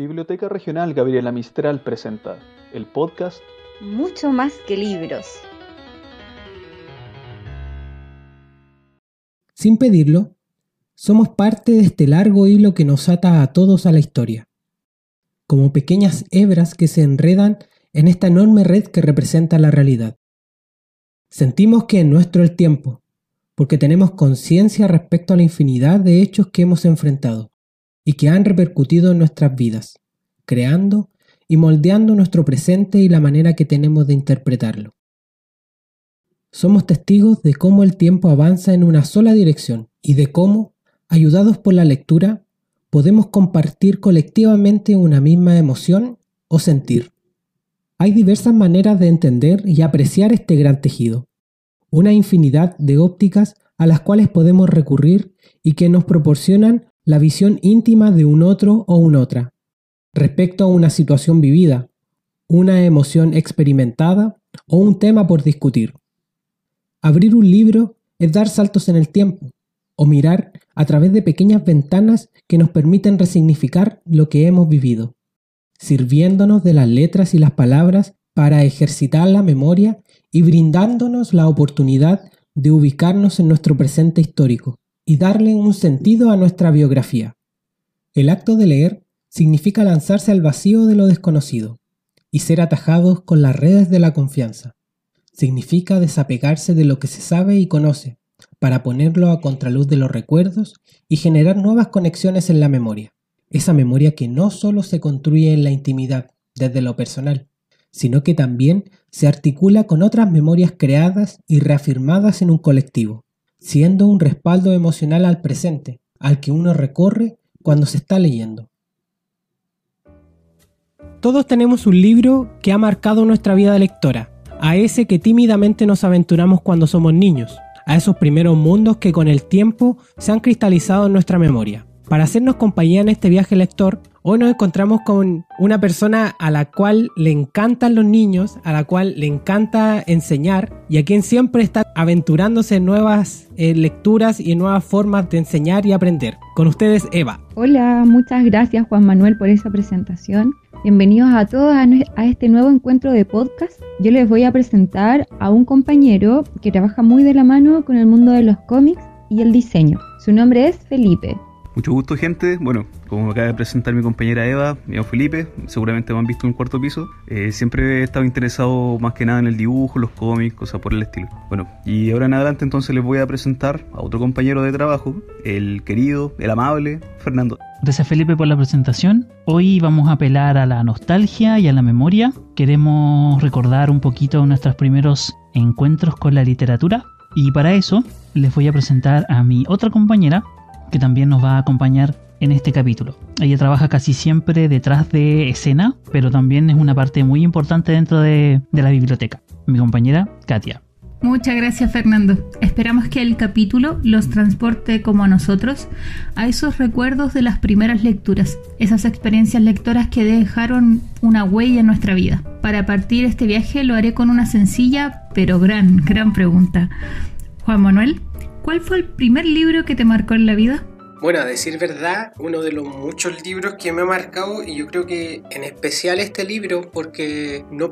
Biblioteca Regional Gabriela Mistral presenta el podcast Mucho más que libros. Sin pedirlo, somos parte de este largo hilo que nos ata a todos a la historia, como pequeñas hebras que se enredan en esta enorme red que representa la realidad. Sentimos que es nuestro el tiempo, porque tenemos conciencia respecto a la infinidad de hechos que hemos enfrentado y que han repercutido en nuestras vidas, creando y moldeando nuestro presente y la manera que tenemos de interpretarlo. Somos testigos de cómo el tiempo avanza en una sola dirección y de cómo, ayudados por la lectura, podemos compartir colectivamente una misma emoción o sentir. Hay diversas maneras de entender y apreciar este gran tejido, una infinidad de ópticas a las cuales podemos recurrir y que nos proporcionan la visión íntima de un otro o una otra, respecto a una situación vivida, una emoción experimentada o un tema por discutir. Abrir un libro es dar saltos en el tiempo, o mirar a través de pequeñas ventanas que nos permiten resignificar lo que hemos vivido, sirviéndonos de las letras y las palabras para ejercitar la memoria y brindándonos la oportunidad de ubicarnos en nuestro presente histórico y darle un sentido a nuestra biografía. El acto de leer significa lanzarse al vacío de lo desconocido y ser atajados con las redes de la confianza. Significa desapegarse de lo que se sabe y conoce para ponerlo a contraluz de los recuerdos y generar nuevas conexiones en la memoria. Esa memoria que no solo se construye en la intimidad, desde lo personal, sino que también se articula con otras memorias creadas y reafirmadas en un colectivo, siendo un respaldo emocional al presente, al que uno recorre cuando se está leyendo. Todos tenemos un libro que ha marcado nuestra vida lectora, a ese que tímidamente nos aventuramos cuando somos niños, a esos primeros mundos que con el tiempo se han cristalizado en nuestra memoria. Para hacernos compañía en este viaje lector, Hoy nos encontramos con una persona a la cual le encantan los niños, a la cual le encanta enseñar y a quien siempre está aventurándose en nuevas eh, lecturas y en nuevas formas de enseñar y aprender. Con ustedes, Eva. Hola, muchas gracias Juan Manuel por esa presentación. Bienvenidos a todos a, este nuevo encuentro de podcast. Yo les voy a presentar a un compañero que trabaja muy de la mano con el mundo de los cómics y el diseño. Su nombre es Felipe. Mucho gusto, gente. Bueno, como me acaba de presentar mi compañera Eva, mi Felipe, seguramente me han visto en un cuarto piso. Eh, siempre he estado interesado más que nada en el dibujo, los cómics, cosas por el estilo. Bueno, y ahora en adelante entonces les voy a presentar a otro compañero de trabajo, el querido, el amable Fernando. Gracias Felipe por la presentación. Hoy vamos a apelar a la nostalgia y a la memoria. Queremos recordar un poquito nuestros primeros encuentros con la literatura. Y para eso les voy a presentar a mi otra compañera, que también nos va a acompañar en este capítulo. Ella trabaja casi siempre detrás de escena, pero también es una parte muy importante dentro de, la biblioteca. Mi compañera Katia. Muchas gracias Fernando. Esperamos que el capítulo los transporte como a nosotros a esos recuerdos de las primeras lecturas, esas experiencias lectoras que dejaron una huella en nuestra vida. Para partir este viaje lo haré con una sencilla pero gran, gran pregunta. Juan Manuel, ¿Cuál fue el primer libro que te marcó en la vida? Bueno, a decir verdad, uno de los muchos libros que me ha marcado, y yo creo que en especial este libro, porque no,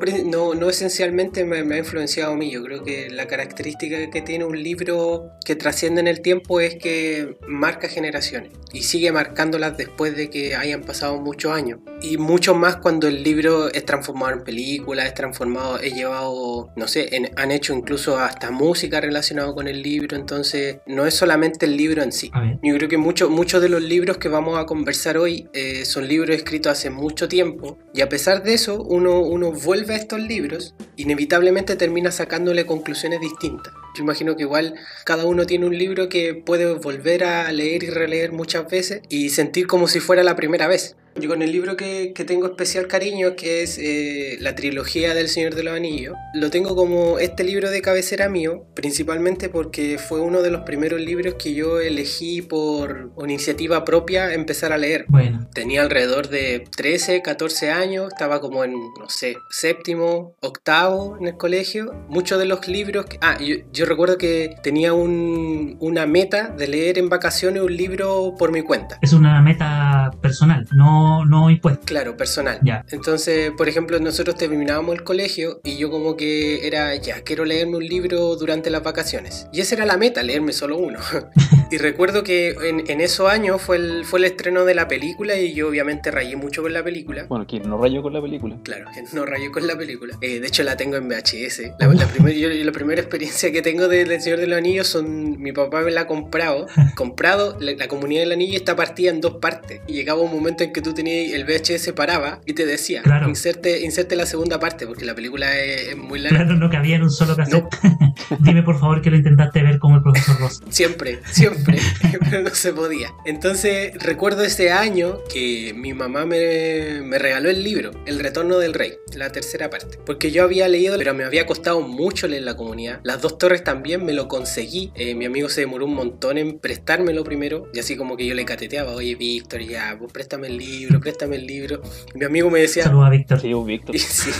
no, esencialmente me, ha influenciado a mí, yo creo que la característica que tiene un libro que trasciende en el tiempo es que marca generaciones y sigue marcándolas después de que hayan pasado muchos años. Y mucho más cuando el libro es transformado en película, es transformado, es llevado, no sé, han hecho incluso hasta música relacionada con el libro, entonces no es solamente el libro en sí. Yo creo que mucho muchos de los libros que vamos a conversar hoy eh, son libros escritos hace mucho tiempo y a pesar de eso uno, uno vuelve a estos libros, inevitablemente termina sacándole conclusiones distintas. Yo imagino que igual cada uno tiene un libro que puede volver a leer y releer muchas veces y sentir como si fuera la primera vez. Yo con el libro que, que tengo especial cariño, que es eh, la trilogía del Señor de los Anillos, lo tengo como este libro de cabecera mío, principalmente porque fue uno de los primeros libros que yo elegí por iniciativa propia empezar a leer. Bueno. Tenía alrededor de 13, 14 años, estaba como en, no sé, séptimo, octavo en el colegio. Muchos de los libros... Que, ah, yo, yo recuerdo que tenía un, una meta de leer en vacaciones un libro por mi cuenta. Es una meta personal, no, no impuesta. Claro, personal. Ya. Entonces, por ejemplo, nosotros terminábamos el colegio y yo como que era, ya, quiero leerme un libro durante las vacaciones. Y esa era la meta, leerme solo uno. y recuerdo que en, en esos años fue el, fue el estreno de la película y yo obviamente rayé mucho con la película. Bueno, ¿quién no rayó con la película? Claro, que no rayé con la película. Eh, de hecho, la tengo en VHS. La, la, primer- yo- la primera experiencia que tengo de- del Señor de los Anillos son. Mi papá me la ha comprado. comprado, la, la comunidad del anillo está partida en dos partes. Y llegaba un momento en que tú tenías. El VHS paraba y te decía: Claro. inserte, inserte la segunda parte, porque la película es, es muy larga. Claro, no cabía en un solo cassette. Dime por favor que lo intentaste ver como el profesor Ross. Siempre, siempre, pero no se podía. Entonces recuerdo ese año que mi mamá me, me regaló el libro, El Retorno del Rey, la tercera parte. Porque yo había leído, pero me había costado mucho leer la comunidad. Las dos torres también me lo conseguí. Eh, mi amigo se demoró un montón en prestármelo primero. Y así como que yo le cateteaba, oye Víctor, ya, pues préstame el libro, préstame el libro. Y mi amigo me decía, Saludos a Víctor. Sí, un Víctor. sí.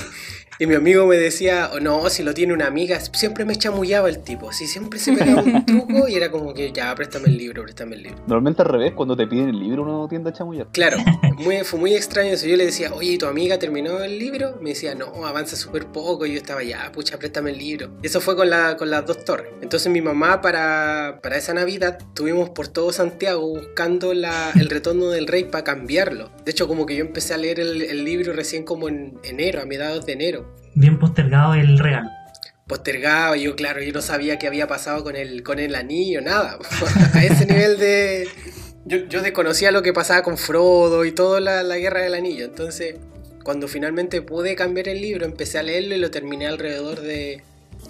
Y mi amigo me decía, "Oh, no, si lo tiene una amiga, siempre me chamullaba el tipo, así siempre se pegaba un truco y era como que ya, préstame el libro, préstame el libro. Normalmente al revés, cuando te piden el libro uno tiende a chamullar. Claro, muy, fue muy extraño eso. Yo le decía, oye, ¿y ¿tu amiga terminó el libro? Me decía, no, avanza súper poco. Y yo estaba ya, pucha, préstame el libro. Y eso fue con, la, con las dos torres. Entonces mi mamá para, para esa Navidad tuvimos por todo Santiago buscando la, el retorno del rey para cambiarlo. De hecho, como que yo empecé a leer el, el libro recién como en enero, a mediados de enero. Bien postergado el regalo. postergado. Yo, claro, yo no sabía qué había pasado con el, con el anillo, nada. A ese nivel de. Yo, yo desconocía lo que pasaba con Frodo y toda la, la guerra del anillo. Entonces, cuando finalmente pude cambiar el libro, empecé a leerlo y lo terminé alrededor de.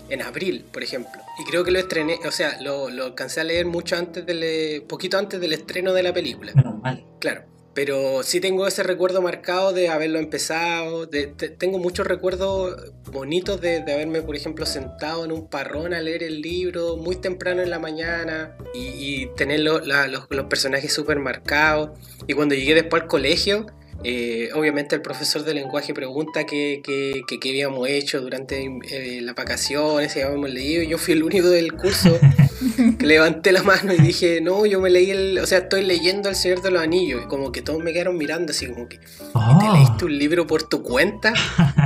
En abril, por ejemplo. Y creo que lo estrené, o sea, lo, lo alcancé a leer mucho antes del. poquito antes del estreno de la película. Menos mal. Claro. Pero sí tengo ese recuerdo marcado de haberlo empezado. tengo muchos recuerdos bonitos de, haberme, por ejemplo, sentado en un parrón a leer el libro muy temprano en la mañana y, tener los, los personajes súper marcados. Y cuando llegué después al colegio, eh, obviamente el profesor de lenguaje pregunta qué, qué, qué- qué habíamos hecho durante eh, las vacaciones, si habíamos leído. Yo fui el único del curso que levanté la mano y dije, no, yo me leí el, o sea, estoy leyendo El Señor de los Anillos. Y como que todos me quedaron mirando así como que, ¿te Oh, leíste un libro por tu cuenta?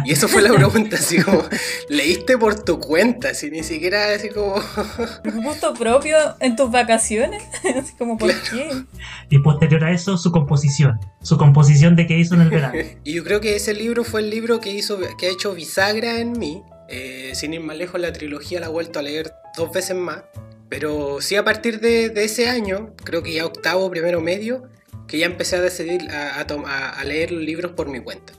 Y eso fue la pregunta, así como, leíste por tu cuenta, así ni siquiera así como... ¿Un gusto propio en tus vacaciones? Así como, ¿por qué? y posterior a eso, su composición. Su composición de qué hizo en el verano. Y yo creo que ese libro fue el libro que hizo, que ha hecho bisagra en mí. Eh, sin ir más lejos, la trilogía la he vuelto a leer dos veces más. Pero sí a partir de, de ese año, creo que ya octavo, primero medio, que ya empecé a decidir a, a- a leer los libros por mi cuenta.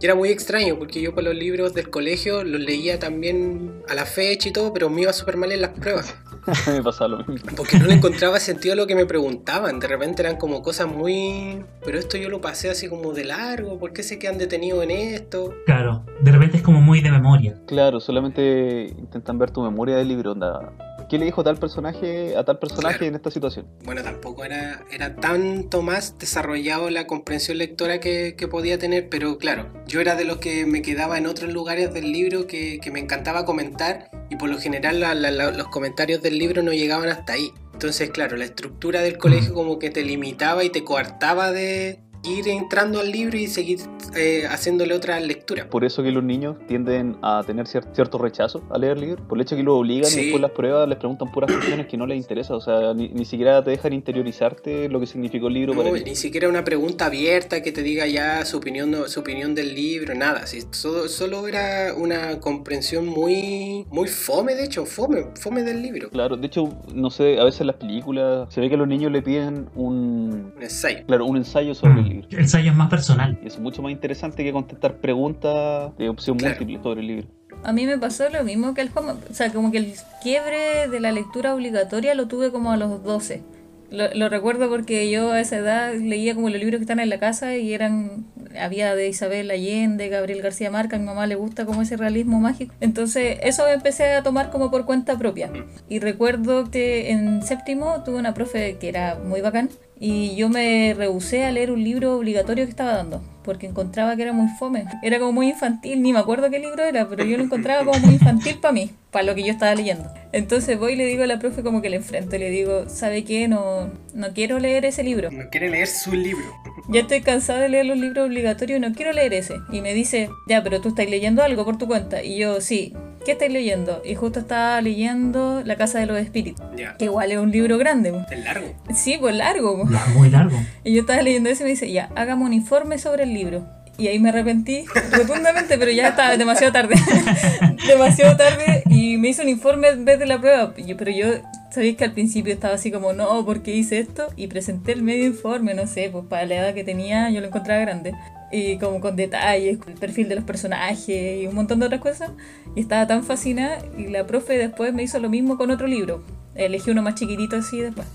Y era muy extraño porque yo con los libros del colegio los leía también a la fecha y todo, pero me iba súper mal en las pruebas. me pasaba lo mismo. Porque no le encontraba sentido a lo que me preguntaban. De repente eran como cosas muy... Pero esto yo lo pasé así como de largo. ¿Por qué se quedan detenidos en esto? Claro, de repente es como muy de memoria. Claro, solamente intentan ver tu memoria del libro. Onda. ¿Qué le dijo tal personaje a tal personaje Claro. en esta situación? Bueno, tampoco era, era tanto más desarrollado la comprensión lectora que, que podía tener, pero claro, yo era de los que me quedaba en otros lugares del libro que, que me encantaba comentar y por lo general la- la- la- los comentarios del libro no llegaban hasta ahí. Entonces, claro, la estructura del colegio como que te limitaba y te coartaba de ir entrando al libro y seguir eh, haciéndole otra lectura. Por eso que los niños tienden a tener cier- cierto rechazo a leer libros. Por el hecho que lo obligan Sí. y después las pruebas les preguntan puras cuestiones que no les interesa. O sea, ni, ni siquiera te dejan interiorizarte lo que significó el libro para No, ti. ni siquiera una pregunta abierta que te diga ya su opinión, no- su opinión del libro, nada. Sí, solo, solo era una comprensión muy, muy fome, de hecho, fome, fome del libro. Claro, de hecho, no sé, a veces en las películas se ve que a los niños le piden un, Un ensayo. claro, un ensayo sobre el Mm, libro. El ensayo es más personal. Y es mucho más interesante que contestar preguntas de opción Claro. múltiple sobre el libro. A mí me pasó lo mismo que el Juan. O sea, como que el quiebre de la lectura obligatoria lo tuve como a los 12. Lo, lo recuerdo porque yo a esa edad leía como los libros que están en la casa y eran. Había de Isabel Allende, Gabriel García Marca, a mi mamá le gusta como ese realismo mágico. Entonces, eso empecé a tomar como por cuenta propia. Y recuerdo que en séptimo tuve una profe que era muy bacán, Y yo me rehusé a leer un libro obligatorio que estaba dando, porque encontraba que era muy fome. Era como muy infantil, ni me acuerdo qué libro era, pero yo lo encontraba como muy infantil para mí, para lo que yo estaba leyendo. Entonces voy y le digo a la profe como que le enfrento, le digo, ¿sabe qué? No, no quiero leer ese libro. No quiere leer su libro. Ya estoy cansada de leer los libros obligatorios y no quiero leer ese. Y me dice, ya, pero tú estás leyendo algo por tu cuenta. Y yo, sí, ¿qué estáis leyendo? Y justo estaba leyendo La Casa de los Espíritus, Ya. que igual es un libro grande. po. Es largo. Sí, pues largo. po. La- Muy largo. Y yo estaba leyendo eso y me dice, ya, hágame un informe sobre el libro. Y ahí me arrepentí rotundamente, pero ya estaba demasiado tarde. demasiado tarde y me hizo un informe en vez de la prueba. Pero yo, sabéis que al principio estaba así como, no, ¿por qué hice esto? Y presenté el medio informe, no sé, pues para la edad que tenía yo lo encontraba grande. Y como con detalles, el perfil de los personajes y un montón de otras cosas. Y estaba tan fascinada y la profe después me hizo lo mismo con otro libro. Elegí uno más chiquitito así después.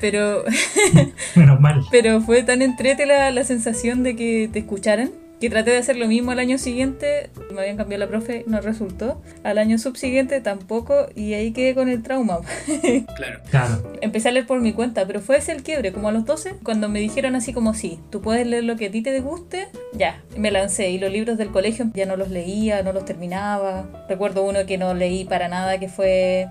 Pero Menos mal. pero fue tan entrete la, la sensación de que te escucharan que traté de hacer lo mismo al año siguiente. Me habían cambiado la profe, no resultó. Al año subsiguiente tampoco y ahí quedé con el trauma. Claro. Claro. Empecé a leer por mi cuenta, pero fue ese el quiebre, como a los 12, cuando me dijeron así como sí, tú puedes leer lo que a ti te guste, ya, me lancé y los libros del colegio ya no los leía, no los terminaba. Recuerdo uno que no leí para nada, que fue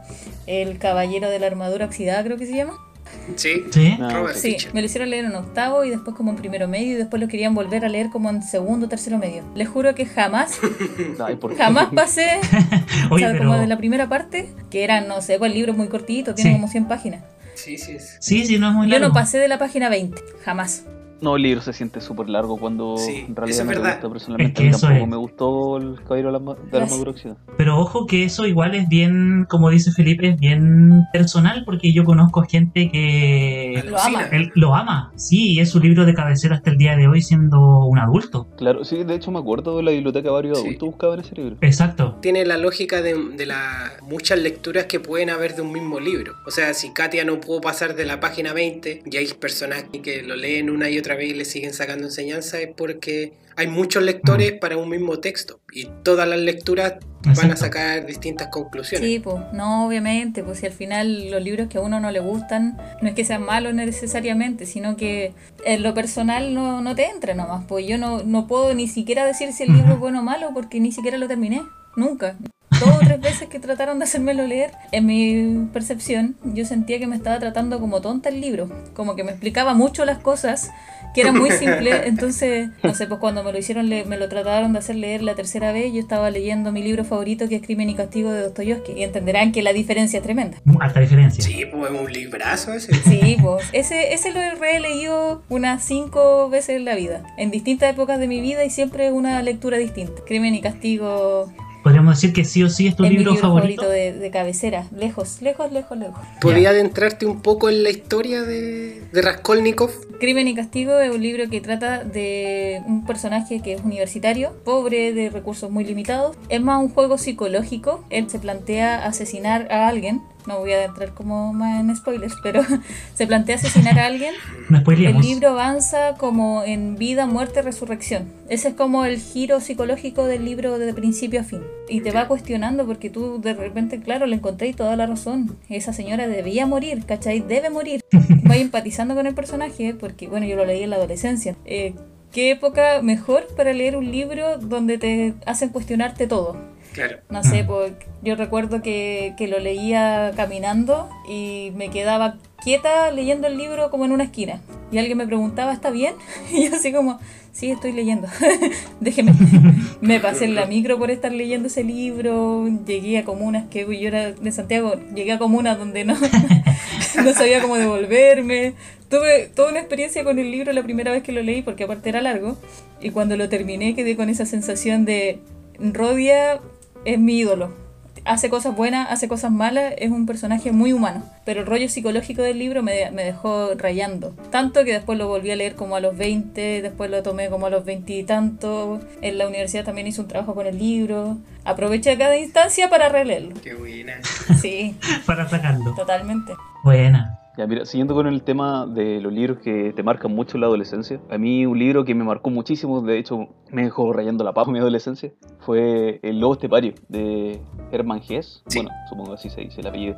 El Caballero de la Armadura Oxidada, creo que se llama. Sí. ¿Sí? Ah, Robert Sí, me lo hicieron leer en octavo y después como en primero medio y después lo querían volver a leer como en segundo, tercero medio. Les juro que jamás, Ay, ¿por qué? jamás pasé, o Oye, sea, pero... como de la primera parte, que eran, no sé, pues el libro es muy cortito, tiene Sí. como 100 páginas. Sí, sí. es. Sí, sí, no es muy Yo largo. no pasé de la página 20, jamás. No, el libro se siente súper largo cuando Sí, en realidad no verdad. gusta personalmente. Es que a mí eso tampoco es. me gustó el caballero de la, de armadura oxidada. Pero ojo que eso igual es bien, como dice Felipe, es bien personal porque yo conozco gente que Lo ama. Él lo ama. Sí, y es su libro de cabecera hasta el día de hoy siendo un adulto. Claro, sí, de hecho me acuerdo de la biblioteca varios Sí. adultos buscaban ese libro. Exacto. Tiene la lógica de, de las muchas lecturas que pueden haber de un mismo libro. O sea, si Katia no pudo pasar de la página 20 y hay personas que lo leen una y otra vez y le siguen sacando enseñanza, es porque hay muchos lectores para un mismo texto y todas las lecturas van a Exacto. sacar distintas conclusiones. Sí, pues, no, obviamente, pues si al final los libros que a uno no le gustan, no es que sean malos necesariamente, sino que en lo personal no, no te entra nomás, pues yo no, no puedo ni siquiera decir si el libro es bueno o malo porque ni siquiera lo terminé, nunca. Dos o tres veces que trataron de hacérmelo leer, en mi percepción, yo sentía que me estaba tratando como tonta el libro, como que me explicaba mucho las cosas, que era muy simple, entonces, no sé, pues cuando me lo hicieron, le- me lo trataron de hacer leer la tercera vez, yo estaba leyendo mi libro favorito que es Crimen y Castigo de Dostoyevsky, y entenderán que la diferencia es tremenda. Alta diferencia. Sí, pues es un librazo ese. Sí, pues ese, ese lo he releído unas cinco veces en la vida, en distintas épocas de mi vida y siempre una lectura distinta. Crimen y Castigo Podríamos decir que sí o sí es tu es mi libro, libro favorito. favorito de, de cabecera, lejos, lejos, lejos, lejos. ¿Podría adentrarte un poco en la historia de, de Raskolnikov? Crimen y Castigo es un libro que trata de un personaje que es universitario, pobre, de recursos muy limitados. Es más un juego psicológico. Él se plantea asesinar a alguien. No voy a entrar como más en spoilers, pero se plantea asesinar a alguien. No El libro avanza como en vida, muerte, resurrección. Ese es como el giro psicológico del libro de principio a fin. Y te va cuestionando porque tú de repente, claro, le encontré toda la razón. Esa señora debía morir, ¿cachai? Debe morir. Voy empatizando con el personaje porque, bueno, yo lo leí en la adolescencia. Eh, ¿Qué época mejor para leer un libro donde te hacen cuestionarte todo? Claro. No sé, pues yo recuerdo que, que lo leía caminando y me quedaba quieta leyendo el libro como en una esquina. Y alguien me preguntaba, ¿está bien? Y yo así como, sí, estoy leyendo. Déjeme. me pasé en la micro por estar leyendo ese libro. Llegué a comunas que yo era de Santiago, llegué a comunas donde no, no sabía cómo devolverme. Tuve toda una experiencia con el libro la primera vez que lo leí, porque aparte era largo. Y cuando lo terminé quedé con esa sensación de Rodia es mi ídolo. Hace cosas buenas, hace cosas malas, es un personaje muy humano. Pero el rollo psicológico del libro me, me dejó rayando. Tanto que después lo volví a leer como a los 20, después lo tomé como a los 20 y tanto. En la universidad también hice un trabajo con el libro. Aproveché cada instancia para releerlo. Qué buena. Sí, Para sacarlo. totalmente. Buena. Ya, mira, siguiendo con el tema de los libros que te marcan mucho en la adolescencia, a mí un libro que me marcó muchísimo, de hecho me dejó rayando la papa en mi adolescencia, fue El Lobo Estepario de Hermann Hesse. Sí. Bueno, supongo que así se dice el apellido.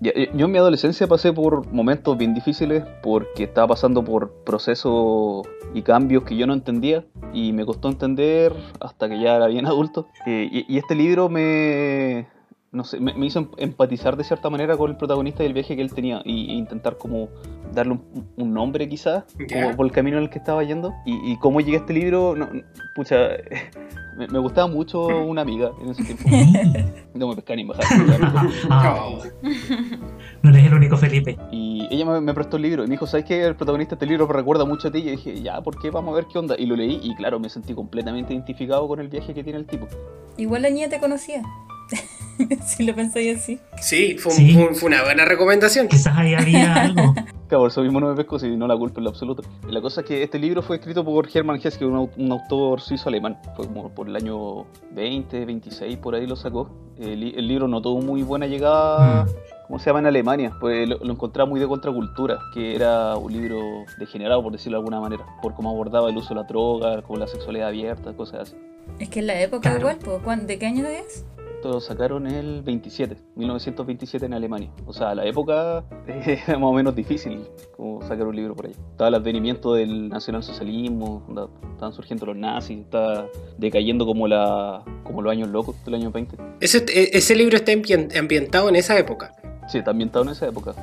Ya, eh, Yo en mi adolescencia pasé por momentos bien difíciles porque estaba pasando por procesos y cambios que yo no entendía y me costó entender hasta que ya era bien adulto. Eh, y, y este libro me, no sé, me, me hizo em- empatizar de cierta manera con el protagonista del viaje que él tenía y, e intentar como darle un, un nombre quizás como por el camino en el que estaba yendo. Y, y cómo llegué a este libro, no, pucha, me, me gustaba mucho una amiga en ese tiempo. No me pescan ni bajar. Ah, Oh. no eres el único Felipe. Y ella me, me prestó el libro y me dijo, ¿sabes qué? El protagonista de este libro me recuerda mucho a ti. Y yo dije, ya, ¿por qué? Vamos a ver qué onda. Y lo leí y claro, me sentí completamente identificado con el viaje que tiene el tipo. Igual la niña te conocía. si lo pensáis así. Sí, fue, un- Sí. fue un- fue una buena recomendación. Quizás ahí había algo. Claro, por eso mismo no me pesco si no la culpo en lo absoluto. Y la cosa es que este libro fue escrito por Hermann Hesse, que es un, un autor suizo-alemán. Fue como por el año 20, 26, por ahí lo sacó. El, el libro no tuvo muy buena llegada, Mm. ¿cómo se llama en Alemania? Pues lo, lo encontraba muy de contracultura, que era un libro degenerado, por decirlo de alguna manera, por cómo abordaba el uso de la droga, con la sexualidad abierta, cosas así. Es que en la época Claro. igual, po. ¿Cuán- ¿de qué año es? Esto lo sacaron el 27, 1927 en Alemania. O sea, la época era más o menos difícil como sacar un libro por ahí. Estaba el advenimiento del nacionalsocialismo, estaban surgiendo los nazis, estaba decayendo como la como los años locos del año 20. Ese, e- ese libro está ambien- ambientado en esa época. Sí, está ambientado en esa época,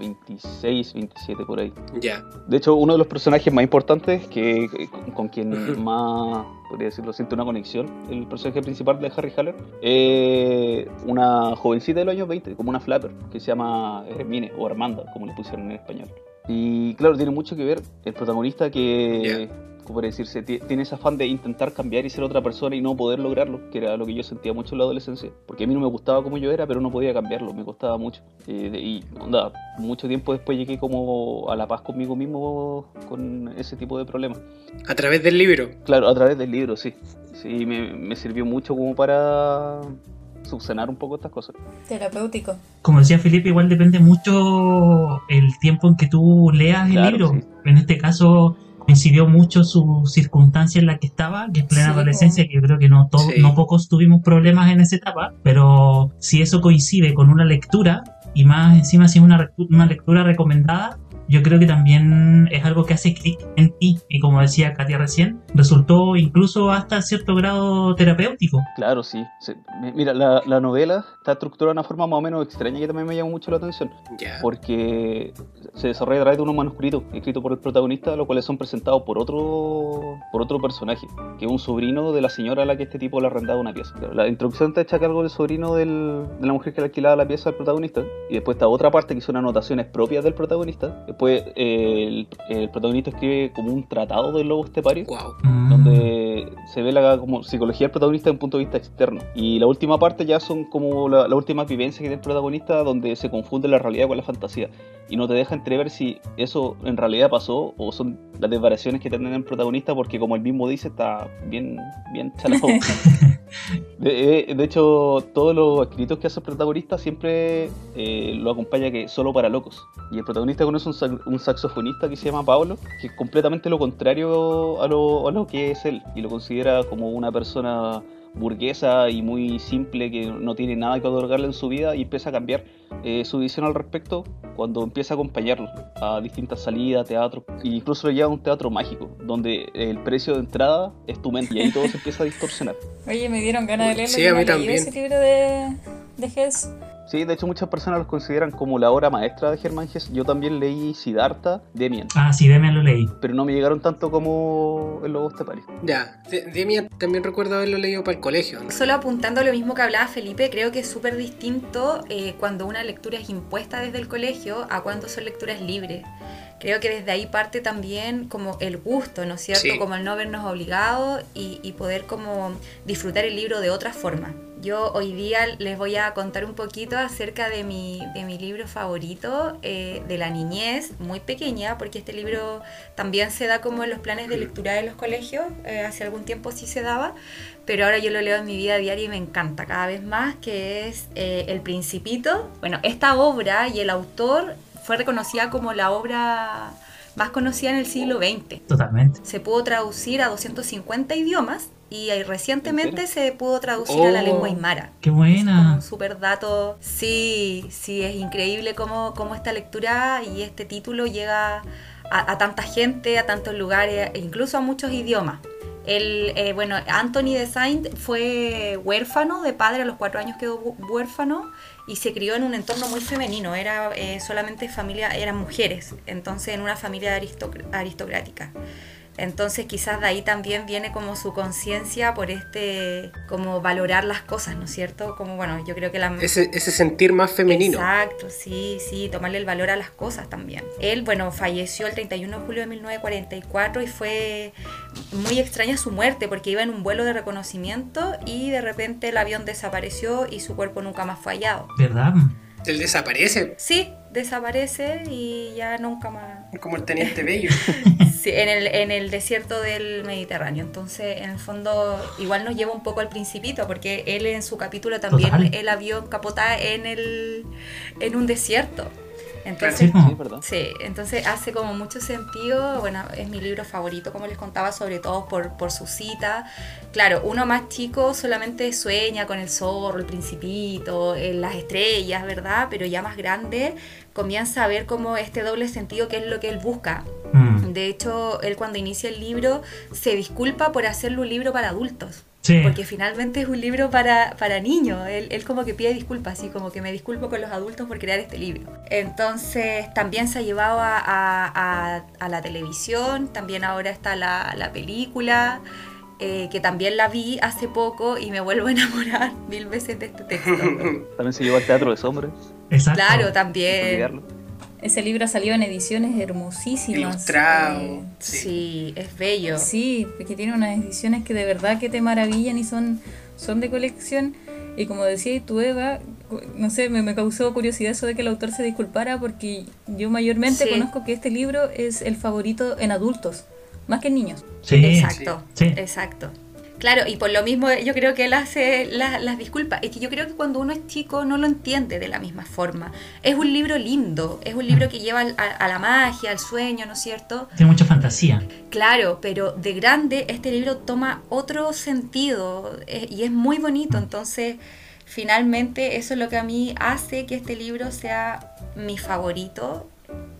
el 26, 27 por ahí. Ya. De hecho, uno de los personajes más importantes, que con, quien más, podría decirlo, siente una conexión, el personaje principal de Harry Haller, es una jovencita de los años 20, como una flapper, que se llama Hermine, o Armanda, como le pusieron en español. Y claro, tiene mucho que ver el protagonista que, podría decirse, ti- tiene ese afán de intentar cambiar y ser otra persona y no poder lograrlo, que era lo que yo sentía mucho en la adolescencia. Porque a mí no me gustaba como yo era, pero no podía cambiarlo, me costaba mucho. Eh, de- y onda, mucho tiempo después llegué como a la paz conmigo mismo con ese tipo de problemas. A través del libro. Claro, a través del libro, sí. Sí, me, me sirvió mucho como para subsanar un poco estas cosas. Terapéutico. Como decía Felipe, igual depende mucho el tiempo en que tú leas el Claro, libro. sí. En este caso coincidió mucho su circunstancia en la que estaba, que es plena Sí, adolescencia, que yo creo que no, Sí. no pocos tuvimos problemas en esa etapa, pero si eso coincide con una lectura, y más encima si es una, una lectura recomendada, yo creo que también es algo que hace clic en ti, y como decía Katia recién, resultó incluso hasta cierto grado terapéutico. Claro, sí. sí. Mi- Mira, la, la novela está estructurada de una forma más o menos extraña que también me llamó mucho la atención. Ya. porque se desarrolla a través de unos manuscritos escritos por el protagonista, los cuales son presentados por otro por otro personaje, que es un sobrino de la señora a la que este tipo le arrendaba una pieza. La introducción está hecha a cargo del sobrino del- de la mujer que le alquilaba la pieza al protagonista, y después está otra parte que son anotaciones propias del protagonista. Después eh, el, el protagonista escribe como un tratado del lobo estepario Wow. Mm. donde se ve la como psicología del protagonista desde un punto de vista externo. Y la última parte ya son como la, la última vivencia que tiene el protagonista donde se confunde la realidad con la fantasía. Y no te deja entrever si eso en realidad pasó o son las desvariaciones que tiene el protagonista porque como él mismo dice está bien, bien chalado. De, de- de hecho, todos los escritos que hace el protagonista siempre eh, lo acompaña que solo para locos. Y el protagonista conoce un, un saxofonista que se llama Pablo, que es completamente lo contrario a lo, a lo que es él. Y lo considera como una persona burguesa y muy simple que no tiene nada que otorgarle en su vida y empieza a cambiar eh, su visión al respecto cuando empieza a acompañarlo a distintas salidas, teatro, e incluso lo lleva a un teatro mágico, donde el precio de entrada es tu mente y ahí todo se empieza a distorsionar. Oye, me dieron ganas de leerlo. Sí, a mí también. ese libro de, de Hess. Sí, de hecho muchas personas los consideran como la obra maestra de Germán Hesse. Yo también leí Siddhartha, Demian, Ah, sí, Demian lo leí. pero no me llegaron tanto como el Lobo Estepario. Ya. De- Demian también recuerdo haberlo leído para el colegio. ¿no? Solo apuntando a lo mismo que hablaba Felipe, creo que es súper distinto eh, cuando una lectura es impuesta desde el colegio a cuando son lecturas libres. Creo que desde ahí parte también como el gusto, ¿no es cierto? Sí. Como el no vernos obligados y, y poder como disfrutar el libro de otra forma. Yo hoy día les voy a contar un poquito acerca de mi, de mi libro favorito eh, de la niñez, muy pequeña, porque este libro también se da como en los planes de lectura de los colegios, eh, hace algún tiempo sí se daba, pero ahora yo lo leo en mi vida diaria y me encanta cada vez más, que es eh, El Principito. Bueno, esta obra y el autor fue reconocida como la obra más conocida en el siglo XX. Totalmente. Se pudo traducir a 250 idiomas y ahí recientemente se pudo traducir a la Oh. lengua aymara. Qué Como buena. un super dato. Sí, sí, es increíble cómo, cómo esta lectura y este título llega a, a tanta gente, a tantos lugares, e incluso a muchos idiomas. El, eh, bueno, Anthony de Saint fue huérfano de padre, a los cuatro años quedó hu- huérfano y se crió en un entorno muy femenino, era eh, solamente familia, eran mujeres, entonces en una familia aristoc- aristocrática. Entonces quizás de ahí también viene como su conciencia por este, como valorar las cosas, ¿no es cierto? Como bueno, yo creo que la... Ese, ese sentir más femenino. Exacto, sí, sí, tomarle el valor a las cosas también. Él, bueno, falleció el 31 de julio de 1944 y fue muy extraña su muerte porque iba en un vuelo de reconocimiento y de repente el avión desapareció y su cuerpo nunca más fue hallado. ¿Verdad? Él desaparece, Sí, desaparece y ya nunca más. como el teniente Bello. Sí, en el, en el desierto del Mediterráneo. Entonces, en el fondo, igual nos lleva un poco al principito, porque él en su capítulo también, Total. el avión capota en, el, en un desierto. Entonces, Sí, Sí, entonces hace como mucho sentido, bueno, es mi libro favorito, como les contaba, sobre todo por, por su cita. Claro, uno más chico solamente sueña con el zorro, el principito, eh, las estrellas, ¿verdad? Pero ya más grande comienza a ver como este doble sentido que es lo que él busca. Mm, De hecho, él cuando inicia el libro se disculpa por hacerlo un libro para adultos. Sí. Porque finalmente es un libro para, para niños. Él, él como que pide disculpas, así como que me disculpo con los adultos por crear este libro. Entonces también se ha llevado a, a- a- a la televisión, también ahora está la, la película, eh, que también la vi hace poco y me vuelvo a enamorar mil veces de este texto. También se llevó al Teatro de Sombras. Exacto. Claro, no también. Ese libro ha salido en ediciones hermosísimas. Ilustrado. eh, Sí. Sí, es bello. Sí, que tiene unas ediciones que de verdad que te maravillan y son, son de colección. Y como decía tú, Eva, no sé, me, me causó curiosidad eso de que el autor se disculpara porque yo mayormente Sí. conozco que este libro es el favorito en adultos, más que en niños. Sí. Exacto, Sí. exacto. Claro, y por lo mismo yo creo que él hace la- las disculpas. Es que yo creo que cuando uno es chico no lo entiende de la misma forma. Es un libro lindo, es un libro que lleva a, a la magia, al sueño, ¿no es cierto? Tiene mucha fantasía. Claro, pero de grande este libro toma otro sentido eh, y es muy bonito. Entonces, finalmente eso es lo que a mí hace que este libro sea mi favorito.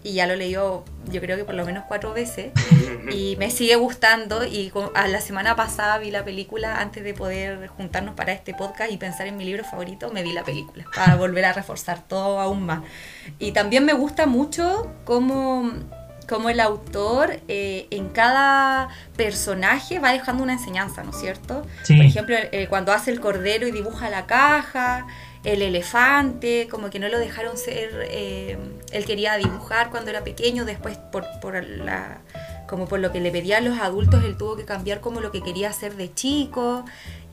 Y ya lo leí yo, yo creo que por lo menos cuatro veces. Y me sigue gustando. Y a la semana pasada vi la película antes de poder juntarnos para este podcast y pensar en mi libro favorito. Me vi la película para volver a reforzar todo aún más. Y también me gusta mucho cómo, cómo el autor eh, en cada personaje va dejando una enseñanza, ¿no es cierto? Sí. Por ejemplo, eh, cuando hace el cordero y dibuja la caja, el elefante, como que no lo dejaron ser, eh, él quería dibujar cuando era pequeño, después por, por la como por lo que le pedían los adultos, él tuvo que cambiar como lo que quería hacer de chico.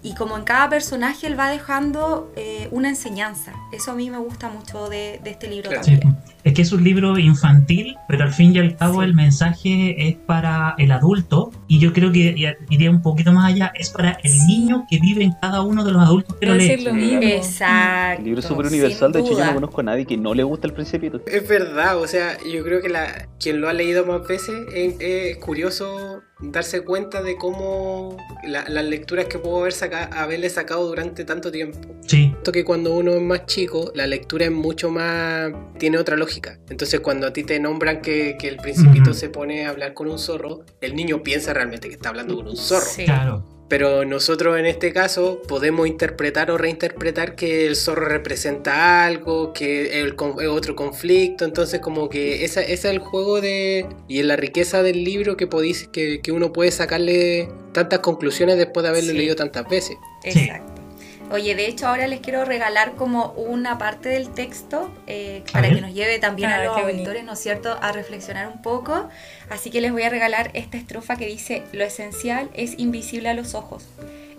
Y como en cada personaje él va dejando eh, una enseñanza. Eso a mí me gusta mucho de, de este libro Claro. Sí. también. Es que es un libro infantil, pero al fin y al cabo Sí. el mensaje es para el adulto y yo creo que iría un poquito más allá, es para el Sí. niño que vive en cada uno de los adultos que lo lee. decir lo mismo. Exacto. El libro es súper universal. De hecho, yo no conozco a nadie que no le guste el Principito. Es verdad, o sea, yo creo que la, quien lo ha leído más veces es, es curioso darse cuenta de cómo la- las lecturas que puedo haber saca- haberle sacado durante tanto tiempo. Sí, Siento que cuando uno es más chico, la lectura es mucho más. tiene otra lógica. Entonces, cuando a ti te nombran que, que el principito se pone a hablar con un zorro, el niño piensa realmente que está hablando con un zorro. Sí. claro. Pero nosotros en este caso podemos interpretar o reinterpretar que el zorro representa algo, que el otro conflicto. Entonces, como que esa, ese es el juego de. y en la riqueza del libro que, podéis, que, que uno puede sacarle tantas conclusiones después de haberlo Sí. leído tantas veces. Exacto. Oye, de hecho ahora les quiero regalar como una parte del texto eh, para que nos lleve también a Ah, los auditores, ¿no es cierto?, a reflexionar un poco. Así que les voy a regalar esta estrofa que dice, lo esencial es invisible a los ojos.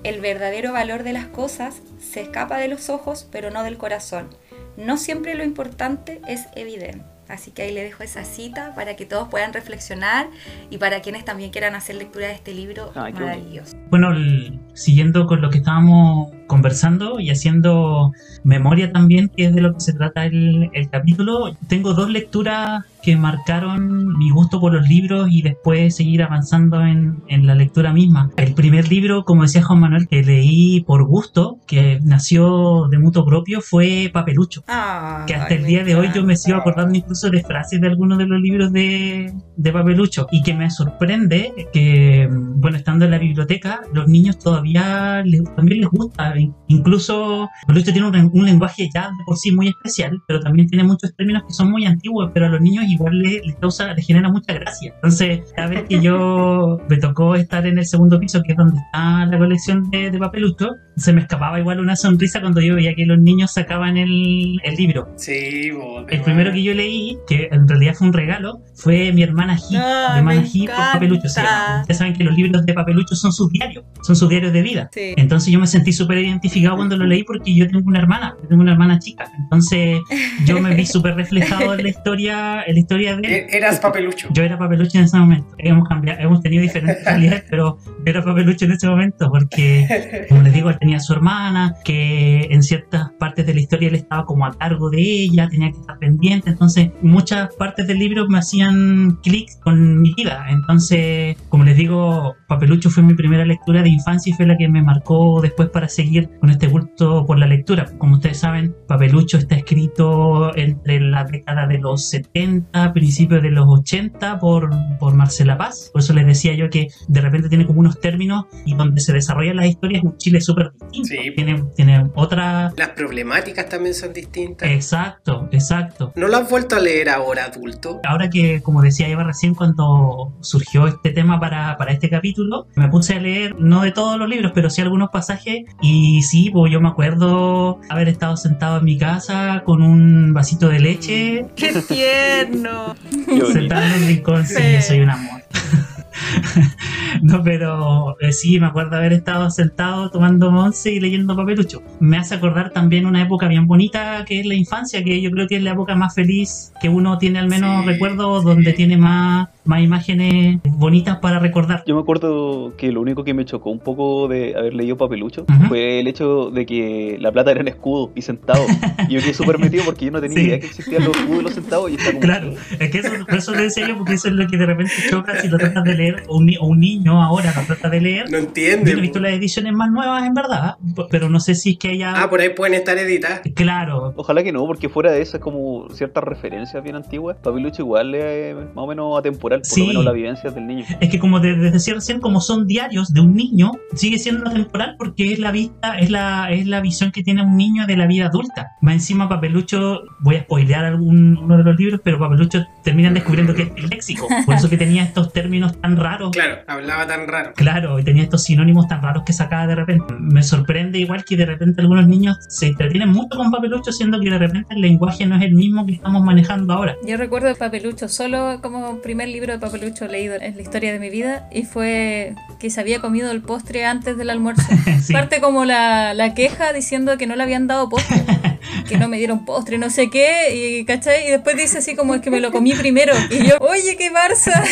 El verdadero valor de las cosas se escapa de los ojos, pero no del corazón. No siempre lo importante es evidente. Así que ahí le dejo esa cita para que todos puedan reflexionar y para quienes también quieran hacer lectura de este libro Ay, maravilloso. Bueno, el- siguiendo con lo que estábamos conversando y haciendo memoria también, que es de lo que se trata el, el capítulo, tengo dos lecturas que marcaron mi gusto por los libros y después seguir avanzando en, en, la lectura misma. El primer libro, como decía Juan Manuel, que leí por gusto, que nació de mutuo propio, fue Papelucho. Ah, que hasta el día de hoy yo me sigo acordando incluso de frases de algunos de los libros de, de Papelucho. Y que me sorprende que, bueno, estando en la biblioteca, los niños todavía les, también les gusta. Incluso Papelucho tiene un, un lenguaje ya de por sí muy especial, pero también tiene muchos términos que son muy antiguos, pero a los niños igual le, le, causa, le genera mucha gracia. Entonces, cada vez que yo me tocó estar en el segundo piso, que es donde está la colección de, de papelucho, se me escapaba igual una sonrisa cuando yo veía que los niños sacaban el, el libro. Sí, El primero que yo leí, que en realidad fue un regalo, fue mi hermana G, Ah, mi hermana G por papelucho. se llama. Ustedes saben que los libros de papelucho son sus diarios, son sus diarios de vida. Sí. Entonces yo me sentí súper identificado cuando lo leí porque yo tengo una hermana, tengo una hermana chica. Entonces yo me vi súper reflejado en la historia, en la historia de. E- Eras papelucho. Yo era papelucho en ese momento. Hemos cambiado, hemos tenido diferentes realidades, pero yo era papelucho en ese momento porque, como les digo, él tenía a su hermana, que en ciertas partes de la historia él estaba como a cargo de ella, tenía que estar pendiente. Entonces, muchas partes del libro me hacían clic con mi vida. Entonces, como les digo, Papelucho fue mi primera lectura de infancia y fue la que me marcó después para seguir con este gusto por la lectura. Como ustedes saben, Papelucho está escrito entre la década de los 70, principios de los 80 por, por Marcela Paz. Por eso les decía yo que de repente tiene como unos términos y donde se desarrollan las historias un Chile súper distinto. Sí. Tiene, tiene otra... Las problemáticas también son distintas. Exacto, exacto. ¿No lo has vuelto a leer ahora adulto? Ahora que, como decía Eva recién, cuando surgió este tema para, para este capítulo, me puse a leer, no de todos los libros, pero sí algunos pasajes. Y sí, pues yo me acuerdo haber estado sentado en mi casa con un vasito de leche, ¡Qué tierno! Yo- sentado en un rincón. Sí, Sí. soy un amor. no, pero eh, sí, me acuerdo haber estado sentado tomando once y leyendo papelucho. Me hace acordar también una época bien bonita que es la infancia, que yo creo que es la época más feliz que uno tiene, al menos Sí, recuerdo, sí. donde tiene más, más imágenes bonitas para recordar. Yo me acuerdo que lo único que me chocó un poco de haber leído Papelucho fue el hecho de que la plata era en escudo y centavo. Y yo quedé súper metido porque yo no tenía Sí. idea que existían los escudos y los centavos. Y como, Claro, es que eso, eso decía yo, porque eso es lo que de repente si lo tratas de leer, un, un niño ahora lo trata de leer. No Yo entiende. no he visto las ediciones más nuevas, en verdad, pero no sé si es que haya... Ah, por ahí pueden estar editadas. Claro, Ojalá que no, porque fuera de esas como ciertas referencias bien antiguas, Papelucho igual es más o menos atemporal, por Sí. lo menos la vivencia del niño. Es que como desde decía recién, como son diarios de un niño, sigue siendo temporal porque es la vista, es la, es la visión que tiene un niño de la vida adulta. Más encima Papelucho, voy a spoilear algún uno de los libros, pero Papelucho terminan descubriendo que es léxico. Por eso que tenía estos términos tan raros. Claro, hablaba tan raro. Claro, y tenía estos sinónimos tan raros que sacaba de repente. Me sorprende igual que de repente algunos niños se entretienen mucho con Papelucho, siendo que de repente el lenguaje no es el mismo que estamos manejando ahora. Yo recuerdo de Papelucho solo como primer libro de Papelucho leído en la historia de mi vida y fue que se había comido el postre antes del almuerzo. Sí. Parte como la, la queja diciendo que no le habían dado postre, que no me dieron postre, no sé qué, y ¿cachai? Y después dice así como es que me lo comí primero. Y yo, oye, qué Barça.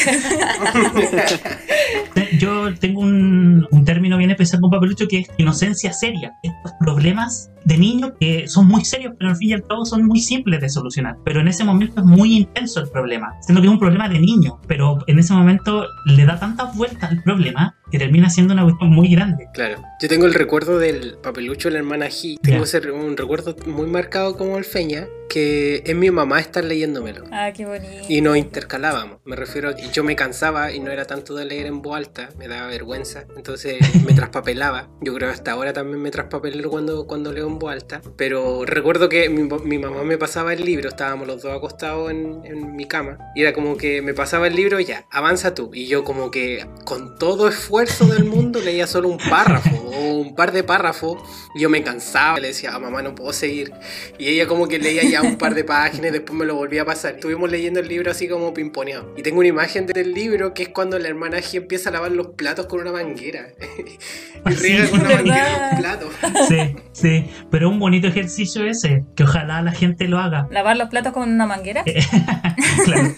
Yo tengo un, un término bien especial con Papelucho que es inocencia seria. Estos problemas de niño que son muy serios, pero al fin y al cabo son muy simples de solucionar. Pero en ese momento es muy intenso el problema, siendo que es un problema de niño, pero en ese momento le da tantas vueltas al problema que termina siendo una cuestión muy grande. Claro. Yo tengo el recuerdo del papelucho de la hermana G. Tengo un recuerdo muy marcado como el Feña, que es mi mamá estar leyéndomelo. Ah, qué bonito. Y nos intercalábamos, me refiero, y yo me cansaba y no era tanto de leer en voz alta, me daba vergüenza, entonces me traspapelaba. Yo creo que hasta ahora también me traspapelero cuando, cuando leo en voz alta, pero recuerdo que mi, mi mamá me pasaba el libro, estábamos los dos acostados en, en mi cama, y era como que me pasaba el libro, ya, avanza tú, y yo como que con todo esfuerzo del mundo leía solo un párrafo o un par de párrafos, y yo me cansaba, le decía, a mamá no puedo seguir, y ella como que leía ya un par de páginas después me lo volvía a pasar. Estuvimos leyendo el libro así como pimponeado. Y tengo una imagen del libro que es cuando la hermana G empieza a lavar los platos con una manguera. Y riega con la ¿Verdad? manguera los platos. Sí, sí. Pero un bonito ejercicio ese, que ojalá la gente lo haga. Lavar los platos con una manguera. Eh, Claro.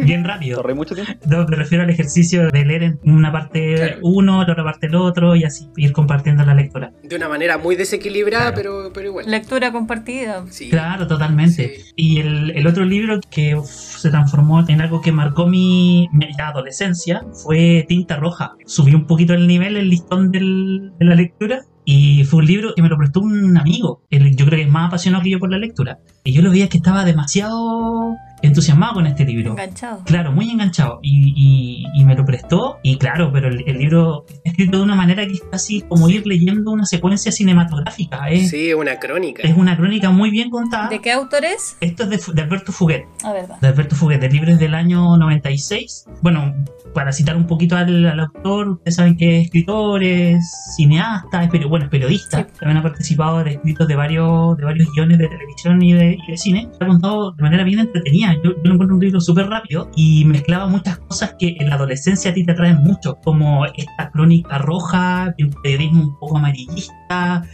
Bien rápido. ¿Ahorré mucho tiempo? No, me refiero al ejercicio de leer en una parte Claro. uno, la otra parte el otro y así ir compartiendo la lectura. De una manera muy desequilibrada, Claro. pero, pero igual. Lectura compartida. Sí. Claro, totalmente. Sí. Y el, el otro libro que uf, se transformó en algo que marcó mi, mi adolescencia fue Tinta Roja. Subí un poquito el nivel, el listón del- de la lectura. Y fue un libro que me lo prestó un amigo. Él, yo creo que es más apasionado que yo por la lectura. Y yo lo veía que estaba demasiado entusiasmado con este libro. Enganchado. Claro, muy enganchado. Y, y- y me lo prestó. Y claro, pero el, el libro está escrito de una manera que es casi como ir leyendo una secuencia cinematográfica. Es, Sí, es una crónica. es una crónica muy bien contada. ¿De qué autor es? Esto es de, de Alberto Fuguet. A verdad. De Alberto Fuguet, el libro es del año 96. Bueno, para citar un poquito al, al autor, ustedes saben que es escritor, es cineasta, es peri- bueno, es periodista. Sí. También ha participado de escritos de varios, de varios guiones de televisión y de, y de cine. Ha contado de manera bien entretenida. Yo, yo encuentro un libro súper rápido y mezclaba muchas cosas que en la adolescencia a ti te atraen mucho, como esta crónica roja, de un periodismo un poco amarillista.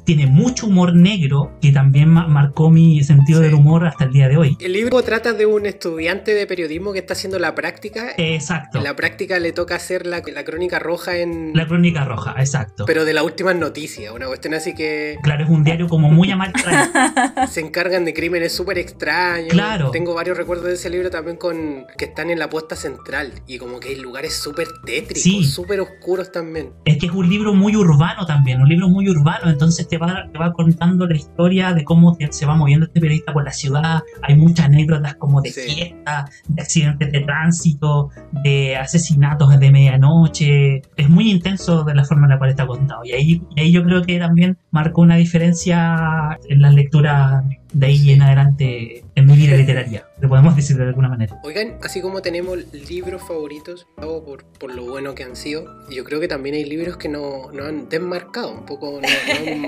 Tiene mucho humor negro, que también ma- marcó mi sentido Sí. del humor hasta el día de hoy. El libro trata de un estudiante de periodismo que está haciendo la práctica. Exacto. En la práctica le toca hacer la, la crónica roja en. La crónica roja, exacto. Pero de las últimas noticias, una cuestión así que Claro, es un diario como muy a mal traer. se encargan de crímenes súper extraños. Claro. Tengo varios recuerdos de ese libro también con que están en la puesta central y como que hay lugares súper tétricos, Sí. súper oscuros también. Es que es un libro muy urbano también, un libro muy urbano, entonces te va, te va contando la historia de cómo se va moviendo este periodista por la ciudad. Hay muchas anécdotas como de Sí. fiesta, de accidentes de tránsito, de asesinatos de medianoche. Es muy intenso de la forma en la cual está contado. Y ahí, y ahí yo creo que también marcó una diferencia en la lectura de ahí en adelante en mi vida literaria, lo podemos decir de alguna manera. Oigan, así como tenemos libros favoritos por, por lo bueno que han sido, yo creo que también hay libros que no, no han desmarcado, un poco no, no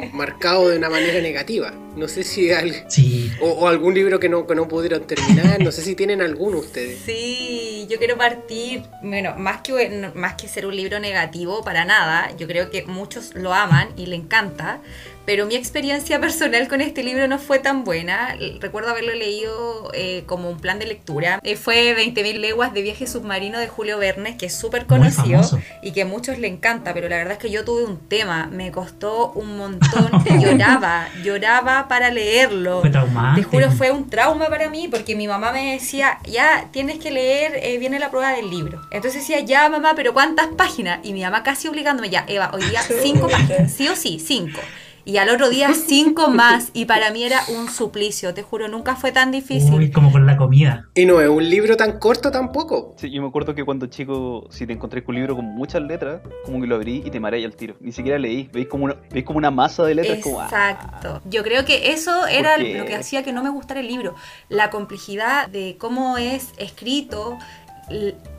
han marcado de una manera negativa. No sé si al- Sí, o, o algún libro que no, que no pudieron terminar, no sé si tienen alguno ustedes. Sí, yo quiero partir, bueno, más que, más que ser un libro negativo, para nada, yo creo que muchos lo aman y le encanta, pero mi experiencia personal con este libro no fue tan buena. Recuerdo haberlo leído eh, como un plan de lectura. Eh, fue 20.000 leguas de viaje submarino de Julio Verne, que es súper conocido y que a muchos le encanta, pero la verdad es que yo tuve un tema, me costó un montón, lloraba, lloraba para leerlo. fue traumático. Te juro, fue un trauma para mí porque mi mamá me decía, ya tienes que leer, eh, viene la prueba del libro. Entonces decía, ya mamá, pero ¿cuántas páginas? Y mi mamá casi obligándome, ya, Eva, hoy día cinco páginas, sí o sí, cinco. Y al otro día cinco más y para mí era un suplicio, te juro, nunca fue tan difícil. Uy, como con la comida. Y no es un libro tan corto tampoco. Sí, yo me acuerdo que cuando chico, si te encontré con un libro con muchas letras, como que lo abrí y te mareáis al tiro. Ni siquiera leí, veis como una, veis como una masa de letras como... ah, Exacto. Yo creo que eso era lo que hacía que no me gustara el libro. La complejidad de cómo es escrito,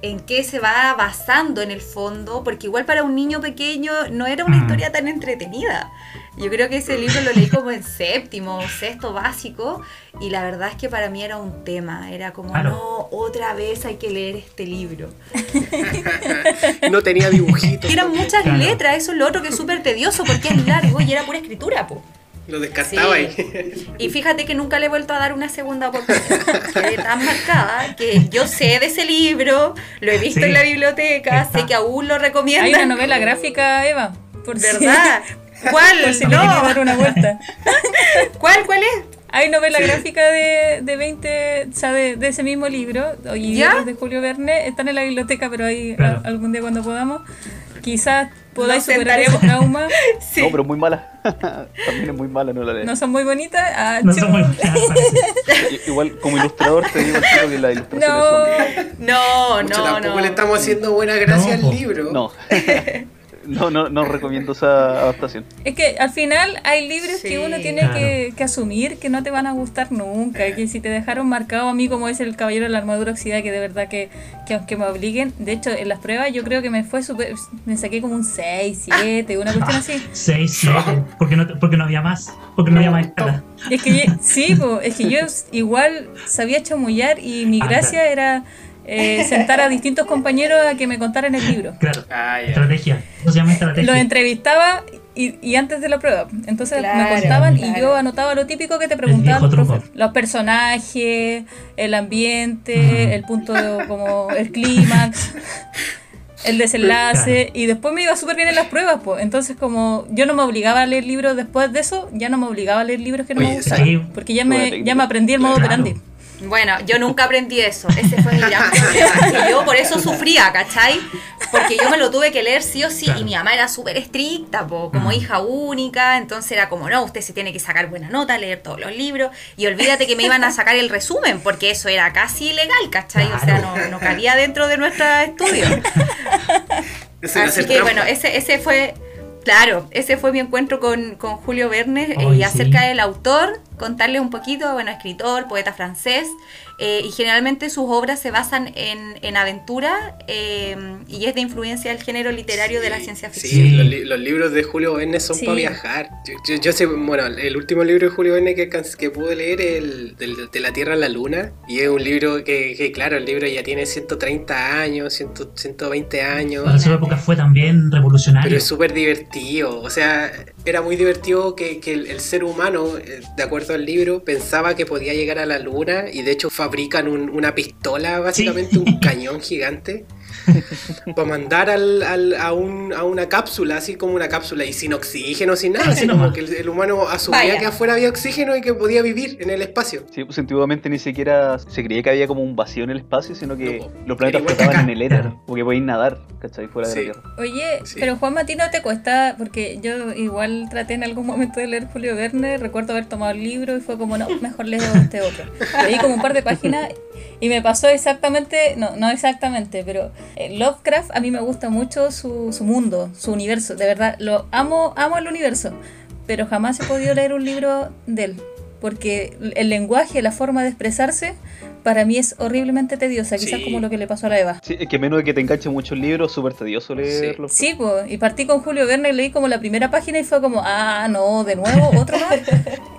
en qué se va basando en el fondo, porque igual para un niño pequeño no era una Mm. historia tan entretenida. Yo creo que ese libro lo leí como en séptimo, sexto básico, y la verdad es que para mí era un tema. Era como, Claro. no, otra vez hay que leer este libro. No tenía dibujitos. Y eran muchas Claro. letras, eso es lo otro que es súper tedioso, porque es largo y era pura escritura, po. Lo descartaba Sí. ahí. Y fíjate que nunca le he vuelto a dar una segunda oportunidad. Quedé tan marcada que yo sé de ese libro, lo he visto Sí. en la biblioteca, Está. sé que aún lo recomiendan. Hay una novela gráfica, Eva. Por si- ¿Verdad? ¿Cuál? por si quería dar no. una vuelta. ¿Cuál? ¿Cuál es? Hay novela Sí. gráfica de, de 20, o sea, de, de ese mismo libro, y ¿Ya? libros de Julio Verne, están en la biblioteca, pero ahí Claro. a- algún día cuando podamos, quizás podáis Nos superar ese trauma. Sí. No, pero muy mala. También es muy mala, no la leí. No son muy bonitas. Ah, No son muy Igual, como ilustrador, te digo al tiro que las ilustraciones No, No, Mucho, no, tampoco no. le estamos haciendo buena gracia No, al libro. son... No. No, no, no recomiendo esa adaptación. es que al final hay libros Sí, que uno tiene claro. que, que asumir que no te van a gustar nunca, que si te dejaron marcado a mí como es el Caballero de la Armadura Oxidada, que de verdad que, que aunque me obliguen, de hecho en las pruebas yo creo que me fue súper, me saqué como un 6, 7, una cuestión así. Seis, siete. Porque no, porque no había más. Porque no había más escala. Es que yo- sí, po, es que yo igual sabía chamullar y mi Ah, gracia era eh, sentar a distintos compañeros a que me contaran el libro. Claro, Ah, estrategia. Eso se llama estrategia. Los entrevistaba y, y antes de la prueba. Entonces Claro, me contaban y yo anotaba lo típico que te preguntaban los, personajes, el ambiente, el punto, de- como el clímax. El desenlace y después me iba súper bien en las pruebas, pues. Entonces, como yo no me obligaba a leer libros después de eso, ya no me obligaba a leer libros que no me gustaban. sí. Porque ya me, ya me aprendí el modo Claro. operandi. Bueno, yo nunca aprendí eso. Ese fue mi gran problema. Y yo por eso sufría, ¿cachai? Porque yo me lo tuve que leer sí o sí. Claro. Y mi mamá era súper estricta, po, como hija única. Entonces era como, no, usted se tiene que sacar buena nota, leer todos los libros. Y olvídate que me iban a sacar el resumen, porque eso era casi ilegal, ¿cachai? O sea, no, no cabía dentro de nuestro estudio. Así que trampa. bueno, ese, ese fue, claro, ese fue mi encuentro con, con Julio Verne eh, y sí. acerca del autor, contarles un poquito, bueno, escritor, poeta francés, eh, y generalmente sus obras se basan en, en aventura eh, y es de influencia del género literario de la Sí, ciencia sí, ficción. los, li- los libros de Julio Verne son Sí. para viajar. Yo, yo- yo sé, bueno, el último libro de Julio Verne que, que pude leer es el de la Tierra a la Luna. Y es un libro que, que, claro, el libro ya tiene 130 años, 100 120 años. Para su época fue también revolucionario. Pero es súper divertido, o sea, era muy divertido que, que el, el ser humano, eh, de acuerdo al libro, pensaba que podía llegar a la luna y de hecho fabrican un- una pistola, básicamente Sí. un cañón gigante, para mandar al, al- a, un- a una cápsula, así como una cápsula, y sin oxígeno, sin nada, así como que el, el humano asumía Vaya. que afuera había oxígeno y que podía vivir en el espacio. Sí, pues antiguamente ni siquiera se creía que había como un vacío en el espacio, sino que No, los planetas flotaban en el éter, Claro. porque podían nadar, ¿cachai? Fuera de Sí. la Tierra. Oye, Sí. pero Juan ¿a ti no te cuesta? Porque yo igual traté en algún momento de leer Julio Verne, recuerdo haber tomado el libro y fue como, no, mejor leo este otro. Leí como un par de páginas y me pasó exactamente, no, no exactamente, pero Lovecraft a mí me gusta mucho su, su mundo, su universo, de verdad, lo amo, amo el universo, pero jamás he podido leer un libro de él. Porque el lenguaje, la forma de expresarse, para mí es horriblemente tediosa, quizás Sí. como lo que le pasó a la Eva. Sí, es que menos de que te enganche mucho el libro, es súper tedioso leerlo. Sí, pues, y partí con Julio Verne y leí como la primera página y fue como, ah, no, de nuevo, otro más.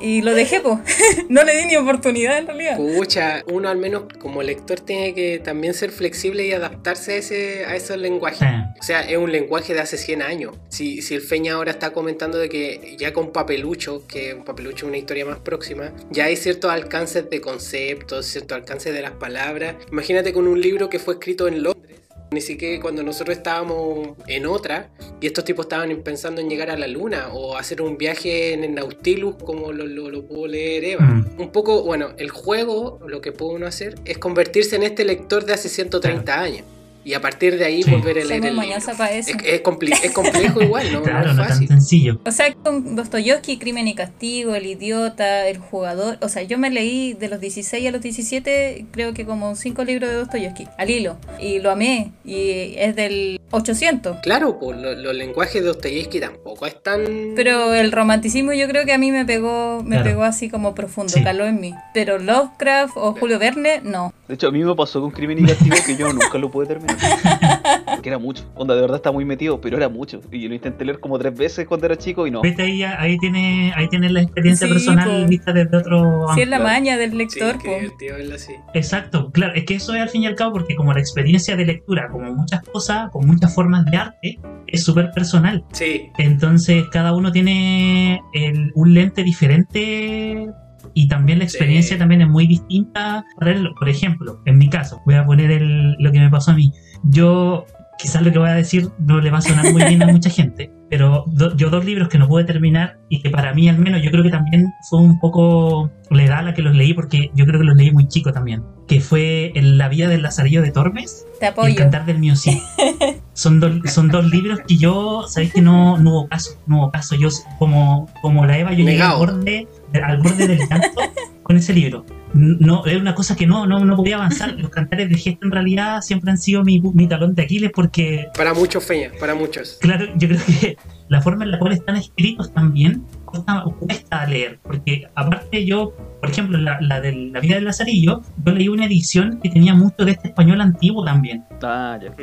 y lo dejé, pues. no le di ni oportunidad en realidad. Pucha, uno al menos como lector tiene que también ser flexible y adaptarse a, ese, a esos lenguajes. Sí. O sea, es un lenguaje de hace 100 años. Si, si el Feña ahora está comentando de que ya con Papelucho, que un Papelucho es una historia más próxima, ya hay ciertos alcances de conceptos, ciertos alcances de las palabras. Imagínate con un libro que fue escrito en Londres. Ni siquiera cuando nosotros estábamos en otra y estos tipos estaban pensando en llegar a la luna o hacer un viaje en el Nautilus como lo, lo, lo pudo leer Eva. Mm. Un poco, bueno, el juego, lo que puede uno hacer es convertirse en este lector de hace 130 años. Y a partir de ahí Sí. volver a leer el libro. para eso. Es, es compli- es complejo igual, ¿no? Claro, no no es tan fácil. sencillo. O sea, con Dostoyevsky, Crimen y Castigo, El Idiota, El Jugador. O sea, yo me leí de los 16 a los 17, creo que como cinco libros de Dostoyevsky, al hilo. Y lo amé. Y es del 800. Claro, pues lo- los lenguajes de Dostoyevsky tampoco es tan... Pero el romanticismo yo creo que a mí me pegó, me Claro. pegó así como profundo, Sí. caló en mí. Pero Lovecraft o Julio Verne, no. De hecho, a mí me pasó con Crimen y Castigo que yo nunca lo pude terminar. Porque era mucho. Onda, de verdad está muy metido, pero era mucho. Y yo lo intenté leer como tres veces cuando era chico y no. Vete ahí, ahí tiene, ahí tiene la experiencia Sí, personal po. vista desde otro Si es la maña del Sí, lector, qué po. divertido verlo así. Exacto, claro, es que eso es al fin y al cabo porque como la experiencia de lectura, como muchas cosas, con muchas formas de arte, es súper personal. Sí, Entonces cada uno tiene el- un lente diferente y también la experiencia Sí. también es muy distinta. Por ejemplo, en mi caso, voy a poner el- lo que me pasó a mí. Yo, quizás lo que voy a decir no le va a sonar muy bien a mucha gente, pero do- yo dos libros que no pude terminar y que para mí al menos yo creo que también fue un poco la edad a la que los leí porque yo creo que los leí muy chico también, que fue el La vida del Lazarillo de Tormes Te y El apoyo. cantar del mío sí. Son, dos son dos libros que yo, sabéis que no, no hubo caso, no hubo caso. Yo, como, como la Eva, yo llegué al Negado. borde, al borde del llanto con ese libro. No, era una cosa que no, no, no podía avanzar. Los cantares de gesto en realidad siempre han sido mi, mi talón de Aquiles porque, para muchos Feña, para muchos. claro, yo creo que la forma en la cual están escritos también cuesta, cuesta leer. Porque aparte yo, por ejemplo, la, la de la vida del Lazarillo, yo leí una edición que tenía mucho de este español antiguo también. Ah, ya.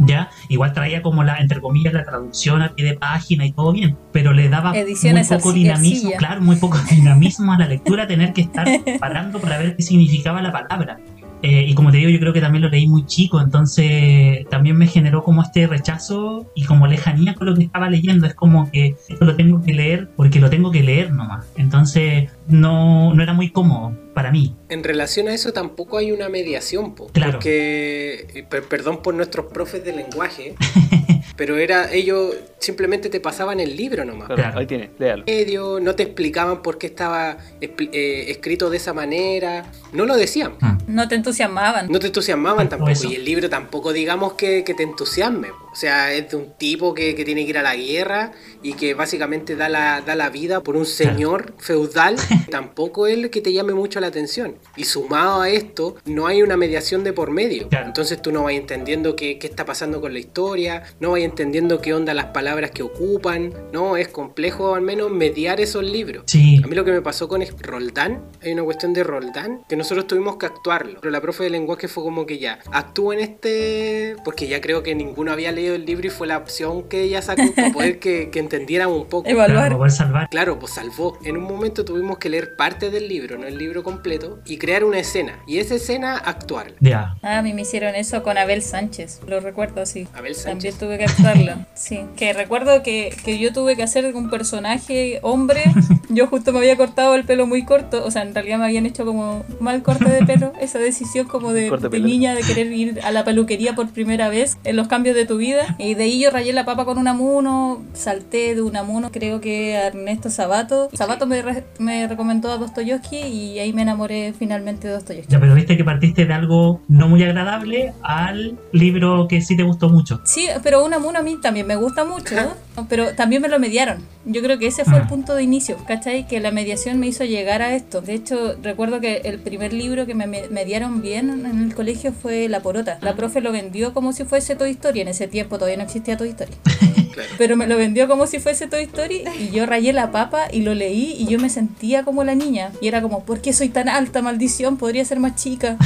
Ya igual traía como la entre comillas la traducción a pie de página y todo bien pero le daba Ediciones muy poco dinamismo claro muy poco dinamismo a la lectura tener que estar parando para ver qué significaba la palabra Eh, y como te digo, yo creo que también lo leí muy chico, entonces también me generó como este rechazo y como lejanía con lo que estaba leyendo. Es como que esto lo tengo que leer porque lo tengo que leer nomás. Entonces no, no era muy cómodo para mí. En relación a eso tampoco hay una mediación, po, Claro. porque, eh, per- perdón por nuestros profes de lenguaje, pero era ellos simplemente te pasaban el libro nomás. Claro, ahí tiene, léalo. medio, no te explicaban por qué estaba eh, escrito de esa manera, no lo decían. Mm. No te entusiasmaban. No te entusiasmaban tampoco Eso. y el libro tampoco digamos que, que te entusiasme. O sea, es de un tipo que, que tiene que ir a la guerra y que básicamente da la, da la vida por un señor feudal. tampoco es el que te llame mucho la atención. Y sumado a esto, no hay una mediación de por medio. Entonces tú no vas entendiendo qué, qué está pasando con la historia, no vas entendiendo qué onda las palabras que ocupan. No, es complejo al menos mediar esos libros. Sí, A mí lo que me pasó con Roldán, hay una cuestión de Roldán, que nosotros tuvimos que actuarlo. Pero la profe de lenguaje fue como que ya, actúa en este, porque ya creo que ninguno había leído el libro y fue la opción que ella sacó para poder que, que entendieran un poco. claro, Evaluar. para poder salvar. Claro, pues salvó. En un momento tuvimos que leer parte del libro, no el libro completo, y crear una escena. Y esa escena actuarla. Ya. Ah, a mí me hicieron eso con Abel Sánchez, lo recuerdo así. Abel También Sánchez. tuve que actuarlo. Sí, que recuerdo que, que yo tuve que hacer un personaje hombre. Yo justo me había cortado el pelo muy corto, o sea, en realidad me habían hecho como mal corte de pelo. Esa decisión como de, de niña de querer ir a la peluquería por primera vez en los cambios de tu vida. Y de ahí yo rayé la papa con un amuno, salté de un amuno, creo que a Ernesto Sabato. Sabato me, re- me recomendó a Dostoyevsky y ahí me enamoré finalmente de Dostoyevsky. Ya, pero viste que partiste de algo no muy agradable al libro que sí te gustó mucho. Sí, pero un amuno a mí también me gusta mucho, ¿no? pero también me lo mediaron. Yo creo que ese fue el Ah. punto de inicio, ¿cachai? Que la mediación me hizo llegar a esto. De hecho, recuerdo que el primer libro que me me- mediaron bien en el colegio fue La Porota. La profe lo vendió como si fuese Toy Story. En ese tiempo todavía no existía Toy Story. Claro. Pero me lo vendió como si fuese Toy Story y yo rayé la papa y lo leí y yo me sentía como la niña. Y era como, ¿por qué soy tan alta, maldición? Podría ser más chica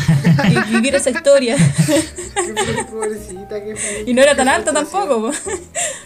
y vivir esa historia. Y no era tan alta tampoco. po.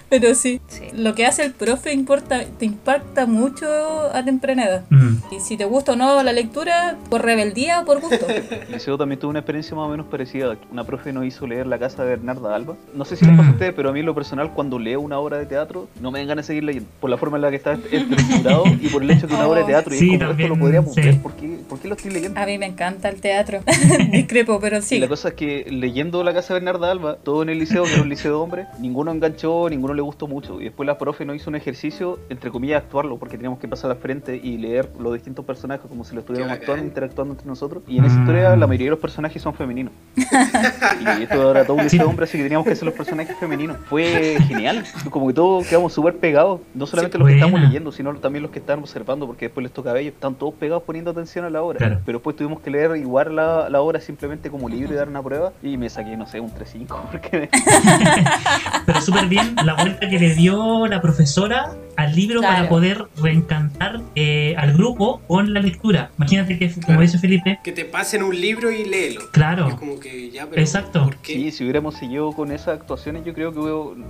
Pero sí, lo que hace el profe importa, te impacta mucho a temprana edad. Mm. Y si te gusta o no la lectura, por rebeldía o por gusto. El liceo también tuvo una experiencia más o menos parecida. Una profe nos hizo leer La casa de Bernarda Alba. No sé si Mm. pasa a ustedes, pero a mí en lo personal, cuando leo una obra de teatro, no me dan ganas de seguir leyendo. Por la forma en la que está estructurado y por el hecho que una obra de teatro. Y Sí, es como, también, esto lo podríamos sí. ver. ¿Por qué, ¿Por qué lo estoy leyendo? A mí me encanta el teatro. Discrepo, pero Y sí. la cosa es que leyendo La Casa de Bernarda Alba, todo en el liceo, que era un liceo de hombres, ninguno enganchó, ninguno le gustó mucho. Y después la profe nos hizo un ejercicio, entre comillas, actuarlo, porque teníamos que pasar al frente y leer los distintos personajes como si lo bacán. actuando, interactuando entre nosotros. Y en esa Mm. historia la mayoría de los personajes son femeninos. y esto era todo un liceo de hombres, así que teníamos que hacer los personajes femeninos. Fue genial, como que todos quedamos súper pegados, no solamente los que buena. estábamos leyendo, sino también los que estaban observando, porque después les toca a ellos, están todos pegados poniendo atención a la obra. Claro. Pero después tuvimos que leer igual la, la obra simplemente como libro y dar una prueba. Y me saqué, no sé, un 3-5. Porque Pero súper bien la vuelta que le dio la profesora al libro Claro. para poder reencantar eh, al grupo con la lectura. Imagínate que, como dice Felipe, Que te pasen un libro y léelo. Claro. Es como que ya, pero Exacto. ¿por qué? sí, si hubiéramos seguido con esas actuaciones, yo creo que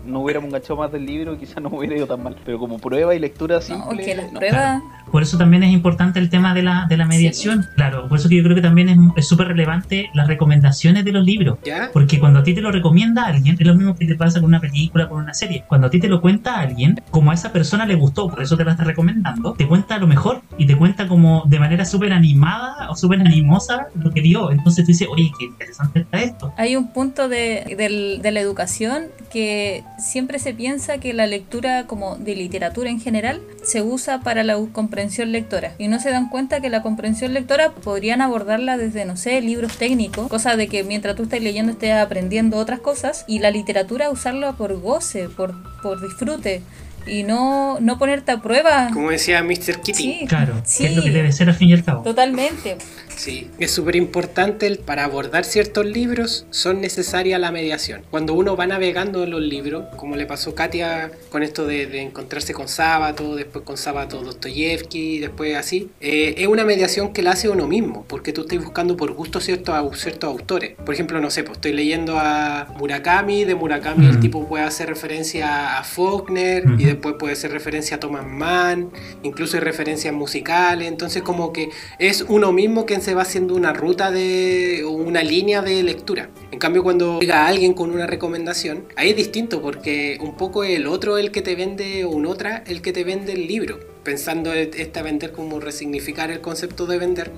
no hubiéramos enganchado más del libro y quizás no hubiera ido tan mal. Pero como prueba y lectura simple. No, que las no. pruebas. por eso también es importante el tema de la, de la mediación. Claro, por eso que yo creo que también es- es súper relevante las recomendaciones de los libros. ¿Ya? Porque cuando a ti te lo recomienda alguien, es lo mismo que te pasa con una película, con una serie. Cuando a ti te lo cuenta alguien, como a esa persona le gustó, por eso te la está recomendando, te cuenta lo mejor y te cuenta como de manera súper animada o súper animosa lo que vio. Entonces tú dices, oye, qué interesante está esto. Hay un punto de, del- de la educación que siempre se piensa que la lectura como de literatura en general se usa para la comprensión lectora y no se dan cuenta que la comprensión lectora podrían abordarla desde, no sé, libros técnicos, cosa de que mientras tú estás leyendo estés aprendiendo otras cosas y la literatura usarla por goce, por, por disfrute y no, no ponerte a prueba. Como decía Mr. Kitty. Sí, Claro, sí, que es lo que debe ser al fin y al cabo. totalmente. Sí, es súper importante el- para abordar ciertos libros son necesarias la mediación. Cuando uno va navegando en los libros, como le pasó a Katia con esto de, de encontrarse con Sábato, después con Sábato Dostoyevsky, después así, eh, es una mediación que la hace uno mismo, porque tú estás buscando por gusto ciertos, ciertos autores. Por ejemplo, no sé, pues estoy leyendo a Murakami, de Murakami el Mm. tipo puede hacer referencia a Faulkner, Ujú. y después puede ser referencia a Thomas Mann, incluso hay referencias musicales, entonces como que es uno mismo quien se va haciendo una ruta de una línea de lectura. En cambio cuando llega alguien con una recomendación, ahí es distinto porque un poco el otro el que te vende o un otra el que te vende el libro, pensando esta vender como resignificar el concepto de vender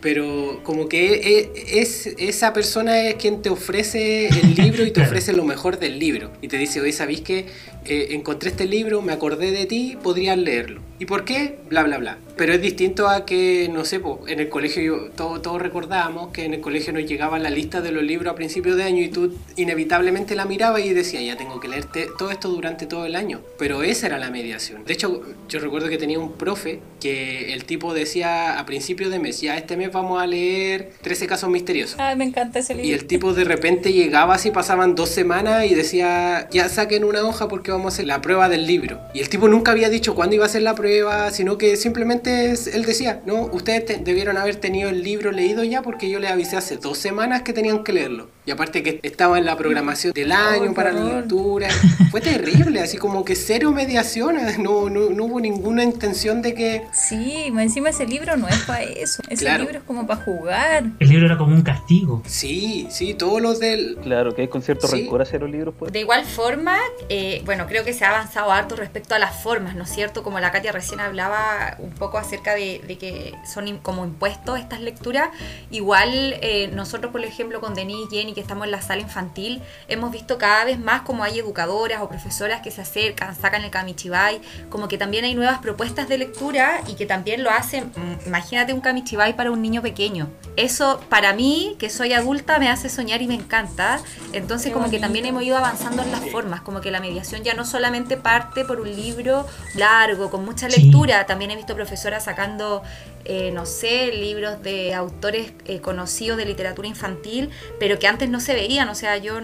pero como que es, esa persona es quien te ofrece el libro y te ofrece lo mejor del libro y te dice, oye, ¿sabéis que eh, encontré este libro, me acordé de ti, podrías leerlo? ¿Y por qué? Bla, bla, bla. Pero es distinto a que, no sé, en el colegio todos todo recordábamos que en el colegio nos llegaba la lista de los libros a principios de año y tú inevitablemente la mirabas y decías, ya tengo que leerte todo esto durante todo el año. Pero esa era la mediación. De hecho, yo recuerdo que tenía un profe que el tipo decía a principios de mes, ya este mes vamos a leer 13 casos misteriosos. Ay, me encanta ese libro. Y el tipo de repente llegaba así, pasaban dos semanas y decía, ya saquen una hoja porque vamos a hacer la prueba del libro. Y el tipo nunca había dicho cuándo iba a ser la prueba sino que simplemente él decía, no, ustedes debieron haber tenido el libro leído ya porque yo les avisé hace dos semanas que tenían que leerlo. Y aparte que estaba en la programación del año para la lectura. Fue terrible, así como que cero mediación, no, no, no, hubo ninguna intención de que... Sí, encima ese libro no es para eso, ese libro es como para jugar. El libro era como un castigo. Sí, sí, todos los del... Claro, que hay con cierto rencor hacer los libros. Pues. De igual forma, eh, bueno, creo que se ha avanzado harto respecto a las formas, ¿no es cierto? Como la Katia recién hablaba un poco acerca de, que son como impuestos estas lecturas, igual eh, nosotros, por ejemplo, con Denise, Jenny, que estamos en la sala infantil, hemos visto cada vez más como hay educadoras o profesoras que se acercan, sacan el kamichibai, como que también hay nuevas propuestas de lectura y que también lo hacen, mm, imagínate un kamichibai para un niño pequeño. Eso para mí, que soy adulta, me hace soñar y me encanta. Entonces como que también hemos ido avanzando en las formas, como que la mediación ya no solamente parte por un libro largo, con mucha lectura, también he visto profesoras sacando eh, no sé, libros de autores eh, conocidos de literatura infantil, pero que antes no se veían. O sea, yo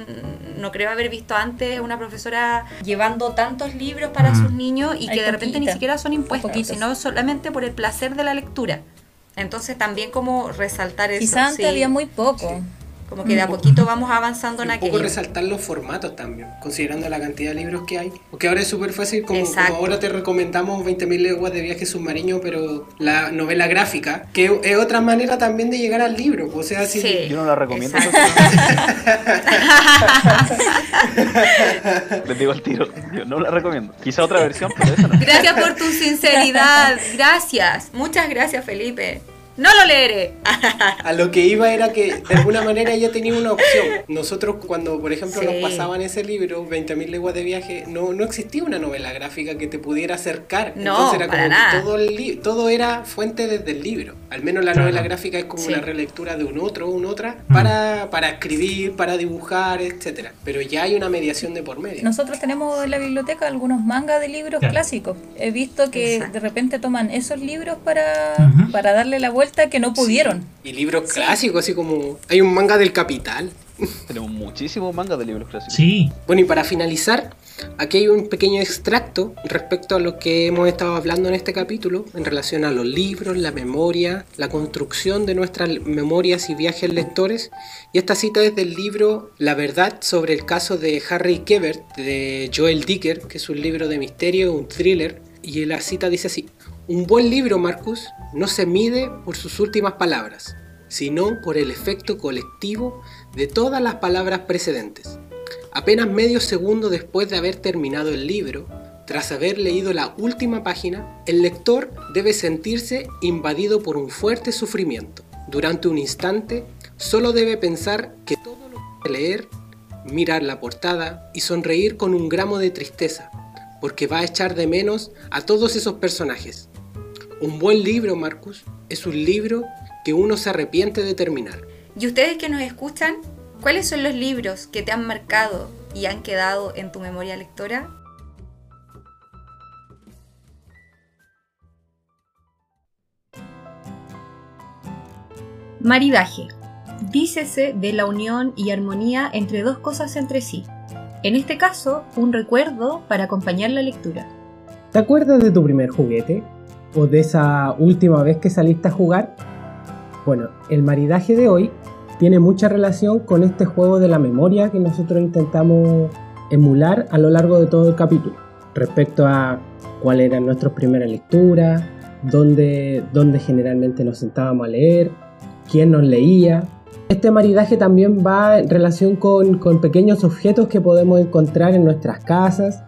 no creo haber visto antes una profesora llevando tantos libros para mm. sus niños y que de repente ni siquiera son impuestos, sino solamente por el placer de la lectura. Entonces también como resaltar eso. Quizá antes había muy poco. Como que de a poquito vamos avanzando en aquello. Un poco resaltar los formatos también, considerando la cantidad de libros que hay. Porque ahora es súper fácil, como, ahora te recomendamos 20.000 leguas de viaje submarino, pero la novela gráfica, que es otra manera también de llegar al libro. O sea, si... Yo no la recomiendo. Les digo al tiro, yo no la recomiendo. Quizá otra versión, pero esa no. Gracias por tu sinceridad. Gracias. Muchas gracias, Felipe. No lo leeré. a lo que iba era que de alguna manera ella tenía una opción. Nosotros cuando, por ejemplo, nos pasaban ese libro, 20.000 leguas de viaje, no, no existía una novela gráfica que te pudiera acercar. No, Entonces era como nada. todo, el todo era fuente desde el libro. Al menos la novela gráfica es como una relectura de un otro, un otra, mm. para, para escribir, para dibujar, etcétera. Pero ya hay una mediación de por medio. Nosotros tenemos en la biblioteca algunos mangas de libros clásicos. He visto que de repente toman esos libros para, para darle la vuelta que no pudieron. Y libros clásicos, así como hay un manga del Capital. Tenemos muchísimos mangas de libros clásicos. Sí. Bueno, y para finalizar, aquí hay un pequeño extracto respecto a lo que hemos estado hablando en este capítulo en relación a los libros, la memoria, la construcción de nuestras memorias y viajes lectores. Y esta cita es del libro La verdad sobre el caso de Harry Kebert de Joel Dicker, que es un libro de misterio, un thriller. Y la cita dice así, un buen libro, Marcus, no se mide por sus últimas palabras, sino por el efecto colectivo de todas las palabras precedentes. Apenas medio segundo después de haber terminado el libro, tras haber leído la última página, el lector debe sentirse invadido por un fuerte sufrimiento. Durante un instante, solo debe pensar que todo lo que leer, mirar la portada y sonreír con un gramo de tristeza, porque va a echar de menos a todos esos personajes. Un buen libro, Marcus, es un libro que uno se arrepiente de terminar. ¿Y ustedes que nos escuchan? ¿Cuáles son los libros que te han marcado y han quedado en tu memoria lectora? Maridaje. Dícese de la unión y armonía entre dos cosas entre sí. En este caso, un recuerdo para acompañar la lectura. ¿Te acuerdas de tu primer juguete? O de esa última vez que saliste a jugar? Bueno, el maridaje de hoy tiene mucha relación con este juego de la memoria que nosotros intentamos emular a lo largo de todo el capítulo. respecto a cuál era nuestra primera lectura, dónde, dónde generalmente nos sentábamos a leer, quién nos leía. Este maridaje también va en relación con, con pequeños objetos que podemos encontrar en nuestras casas,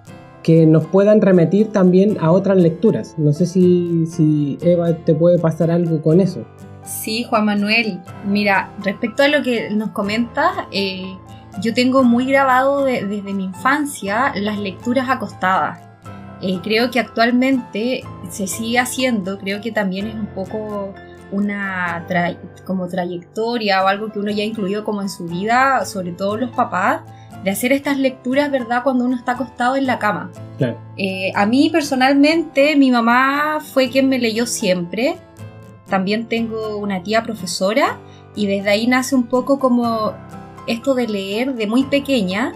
que nos puedan remitir también a otras lecturas. No sé si, si Eva te puede pasar algo con eso. Sí, Juan Manuel. Mira, respecto a lo que nos comentas, eh, yo tengo muy grabado desde mi infancia las lecturas acostadas. Eh, creo que actualmente se sigue haciendo, creo que también es un poco una como trayectoria o algo que uno ya incluyó como en su vida, sobre todo los papás, de hacer estas lecturas, ¿verdad? Cuando uno está acostado en la cama. Eh, a mí personalmente, mi mamá fue quien me leyó siempre. También tengo una tía profesora y desde ahí nace un poco como esto de leer de muy pequeña.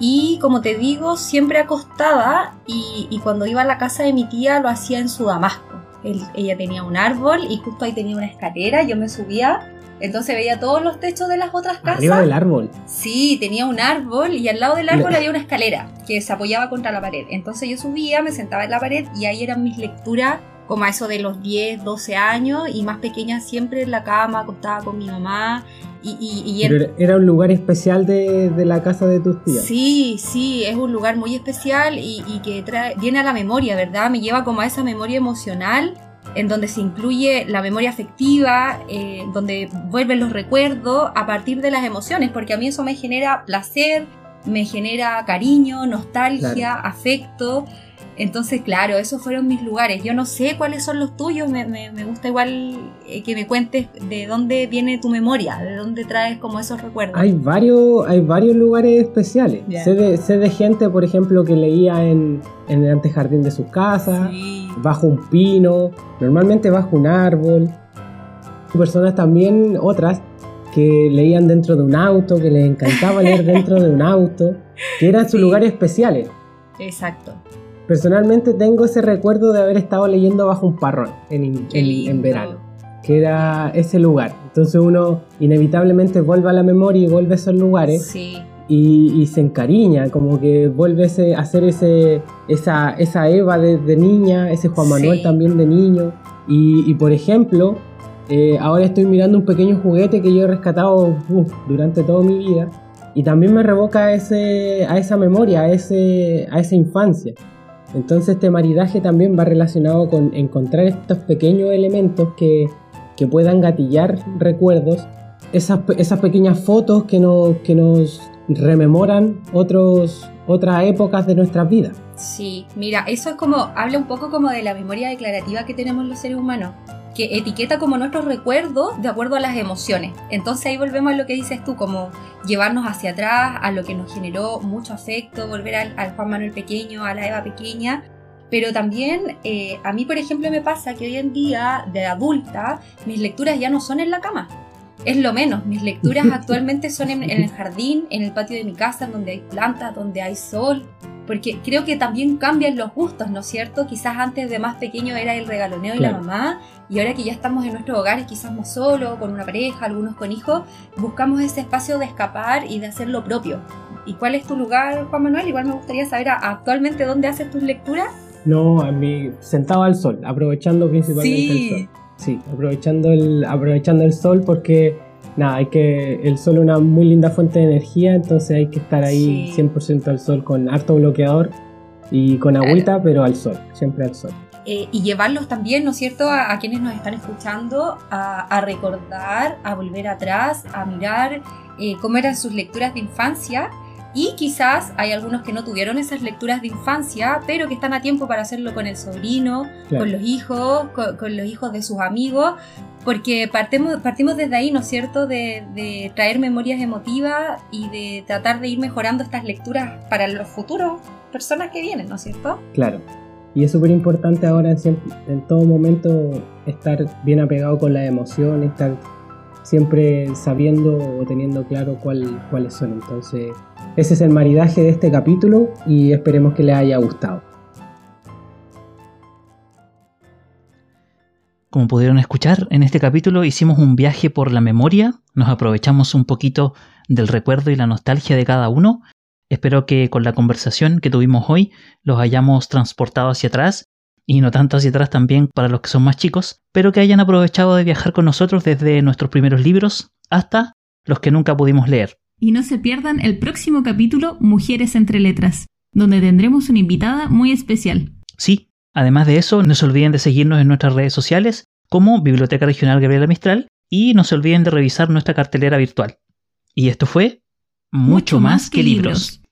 Y como te digo, siempre acostada y, cuando iba a la casa de mi tía lo hacía en su damasco. ella tenía un árbol y justo ahí tenía una escalera, yo me subía entonces veía todos los techos de las otras casas. Arriba del árbol. Sí, tenía un árbol y al lado del árbol había una escalera que se apoyaba contra la pared. Entonces yo subía, me sentaba en la pared y ahí eran mis lecturas como a eso de los 10, 12 años y más pequeña siempre en la cama, acostada con mi mamá. Y, era un lugar especial de, la casa de tus tías. Sí, sí, es un lugar muy especial y, que trae, viene a la memoria, ¿verdad? Me lleva como a esa memoria emocional en donde se incluye la memoria afectiva, eh, donde vuelven los recuerdos a partir de las emociones, porque a mí eso me genera placer, me genera cariño, nostalgia, afecto. Entonces, claro, esos fueron mis lugares. Yo no sé cuáles son los tuyos, me, gusta igual eh, que me cuentes de dónde viene tu memoria, de dónde traes como esos recuerdos. Hay varios, hay varios lugares especiales. Sé, de, gente, por ejemplo, que leía en, en el antejardín de su casa, bajo un pino, normalmente bajo un árbol. Personas también, otras, que leían dentro de un auto, que les encantaba leer dentro de un auto, que eran sus lugares especiales. Exacto. Personalmente tengo ese recuerdo de haber estado leyendo bajo un parrón en, en, verano, que era ese lugar. Entonces uno inevitablemente vuelve a la memoria y vuelve a esos lugares. Y, se encariña, como que vuelve a hacer ese, esa, esa Eva de, niña, ese Juan Manuel también de niño. Y, por ejemplo, eh, ahora estoy mirando un pequeño juguete que yo he rescatado durante toda mi vida y también me revoca ese, a esa memoria, a, ese, a esa infancia. Entonces este maridaje también va relacionado con encontrar estos pequeños elementos que, puedan gatillar recuerdos, esas, esas pequeñas fotos que, que nos rememoran otros, otras épocas de nuestras vidas. Sí, mira, eso es como, habla un poco como de la memoria declarativa que tenemos los seres humanos que etiqueta como nuestros recuerdos de acuerdo a las emociones. Entonces ahí volvemos a lo que dices tú, como llevarnos hacia atrás, a lo que nos generó mucho afecto, volver al, Juan Manuel pequeño, a la Eva pequeña. Pero también eh, a mí, por ejemplo, me pasa que hoy en día, de adulta, mis lecturas ya no son en la cama. Es lo menos, mis lecturas actualmente son en, en el jardín, en el patio de mi casa, donde hay plantas, donde hay sol, porque creo que también cambian los gustos, ¿no es cierto? Quizás antes de más pequeño era el regaloneo y la mamá, y ahora que ya estamos en nuestros hogares, quizás más solo, con una pareja, algunos con hijos, buscamos ese espacio de escapar y de hacer lo propio. ¿Y cuál es tu lugar, Juan Manuel? Igual me gustaría saber actualmente dónde haces tus lecturas. No, a mí sentado al sol, aprovechando principalmente el sol. Sí, aprovechando el, aprovechando el sol porque nada, hay que. El sol es una muy linda fuente de energía, entonces hay que estar ahí 100% al sol con harto bloqueador y con agüita, pero al sol, siempre al sol. Eh, y llevarlos también, ¿no es cierto?, a, quienes nos están escuchando a, recordar, a volver atrás, a mirar eh, cómo eran sus lecturas de infancia. Y quizás hay algunos que no tuvieron esas lecturas de infancia, pero que están a tiempo para hacerlo con el sobrino, con los hijos, con, los hijos de sus amigos, porque partimos, partimos desde ahí, ¿no es cierto?, de, traer memorias emotivas y de tratar de ir mejorando estas lecturas para los futuros personas que vienen, ¿no es cierto? Claro. Y es súper importante ahora en, en, todo momento estar bien apegado con la emoción, estar siempre sabiendo o teniendo claro cuál, cuáles son. Entonces, ese es el maridaje de este capítulo y esperemos que les haya gustado. Como pudieron escuchar, en este capítulo hicimos un viaje por la memoria, nos aprovechamos un poquito del recuerdo y la nostalgia de cada uno. Espero que con la conversación que tuvimos hoy los hayamos transportado hacia atrás y no tanto hacia atrás también para los que son más chicos, pero que hayan aprovechado de viajar con nosotros desde nuestros primeros libros hasta los que nunca pudimos leer. Y no se pierdan el próximo capítulo Mujeres entre Letras, donde tendremos una invitada muy especial. Sí, además de eso, no se olviden de seguirnos en nuestras redes sociales como Biblioteca Regional Gabriela Mistral y no se olviden de revisar nuestra cartelera virtual. Y esto fue Mucho, más que libros.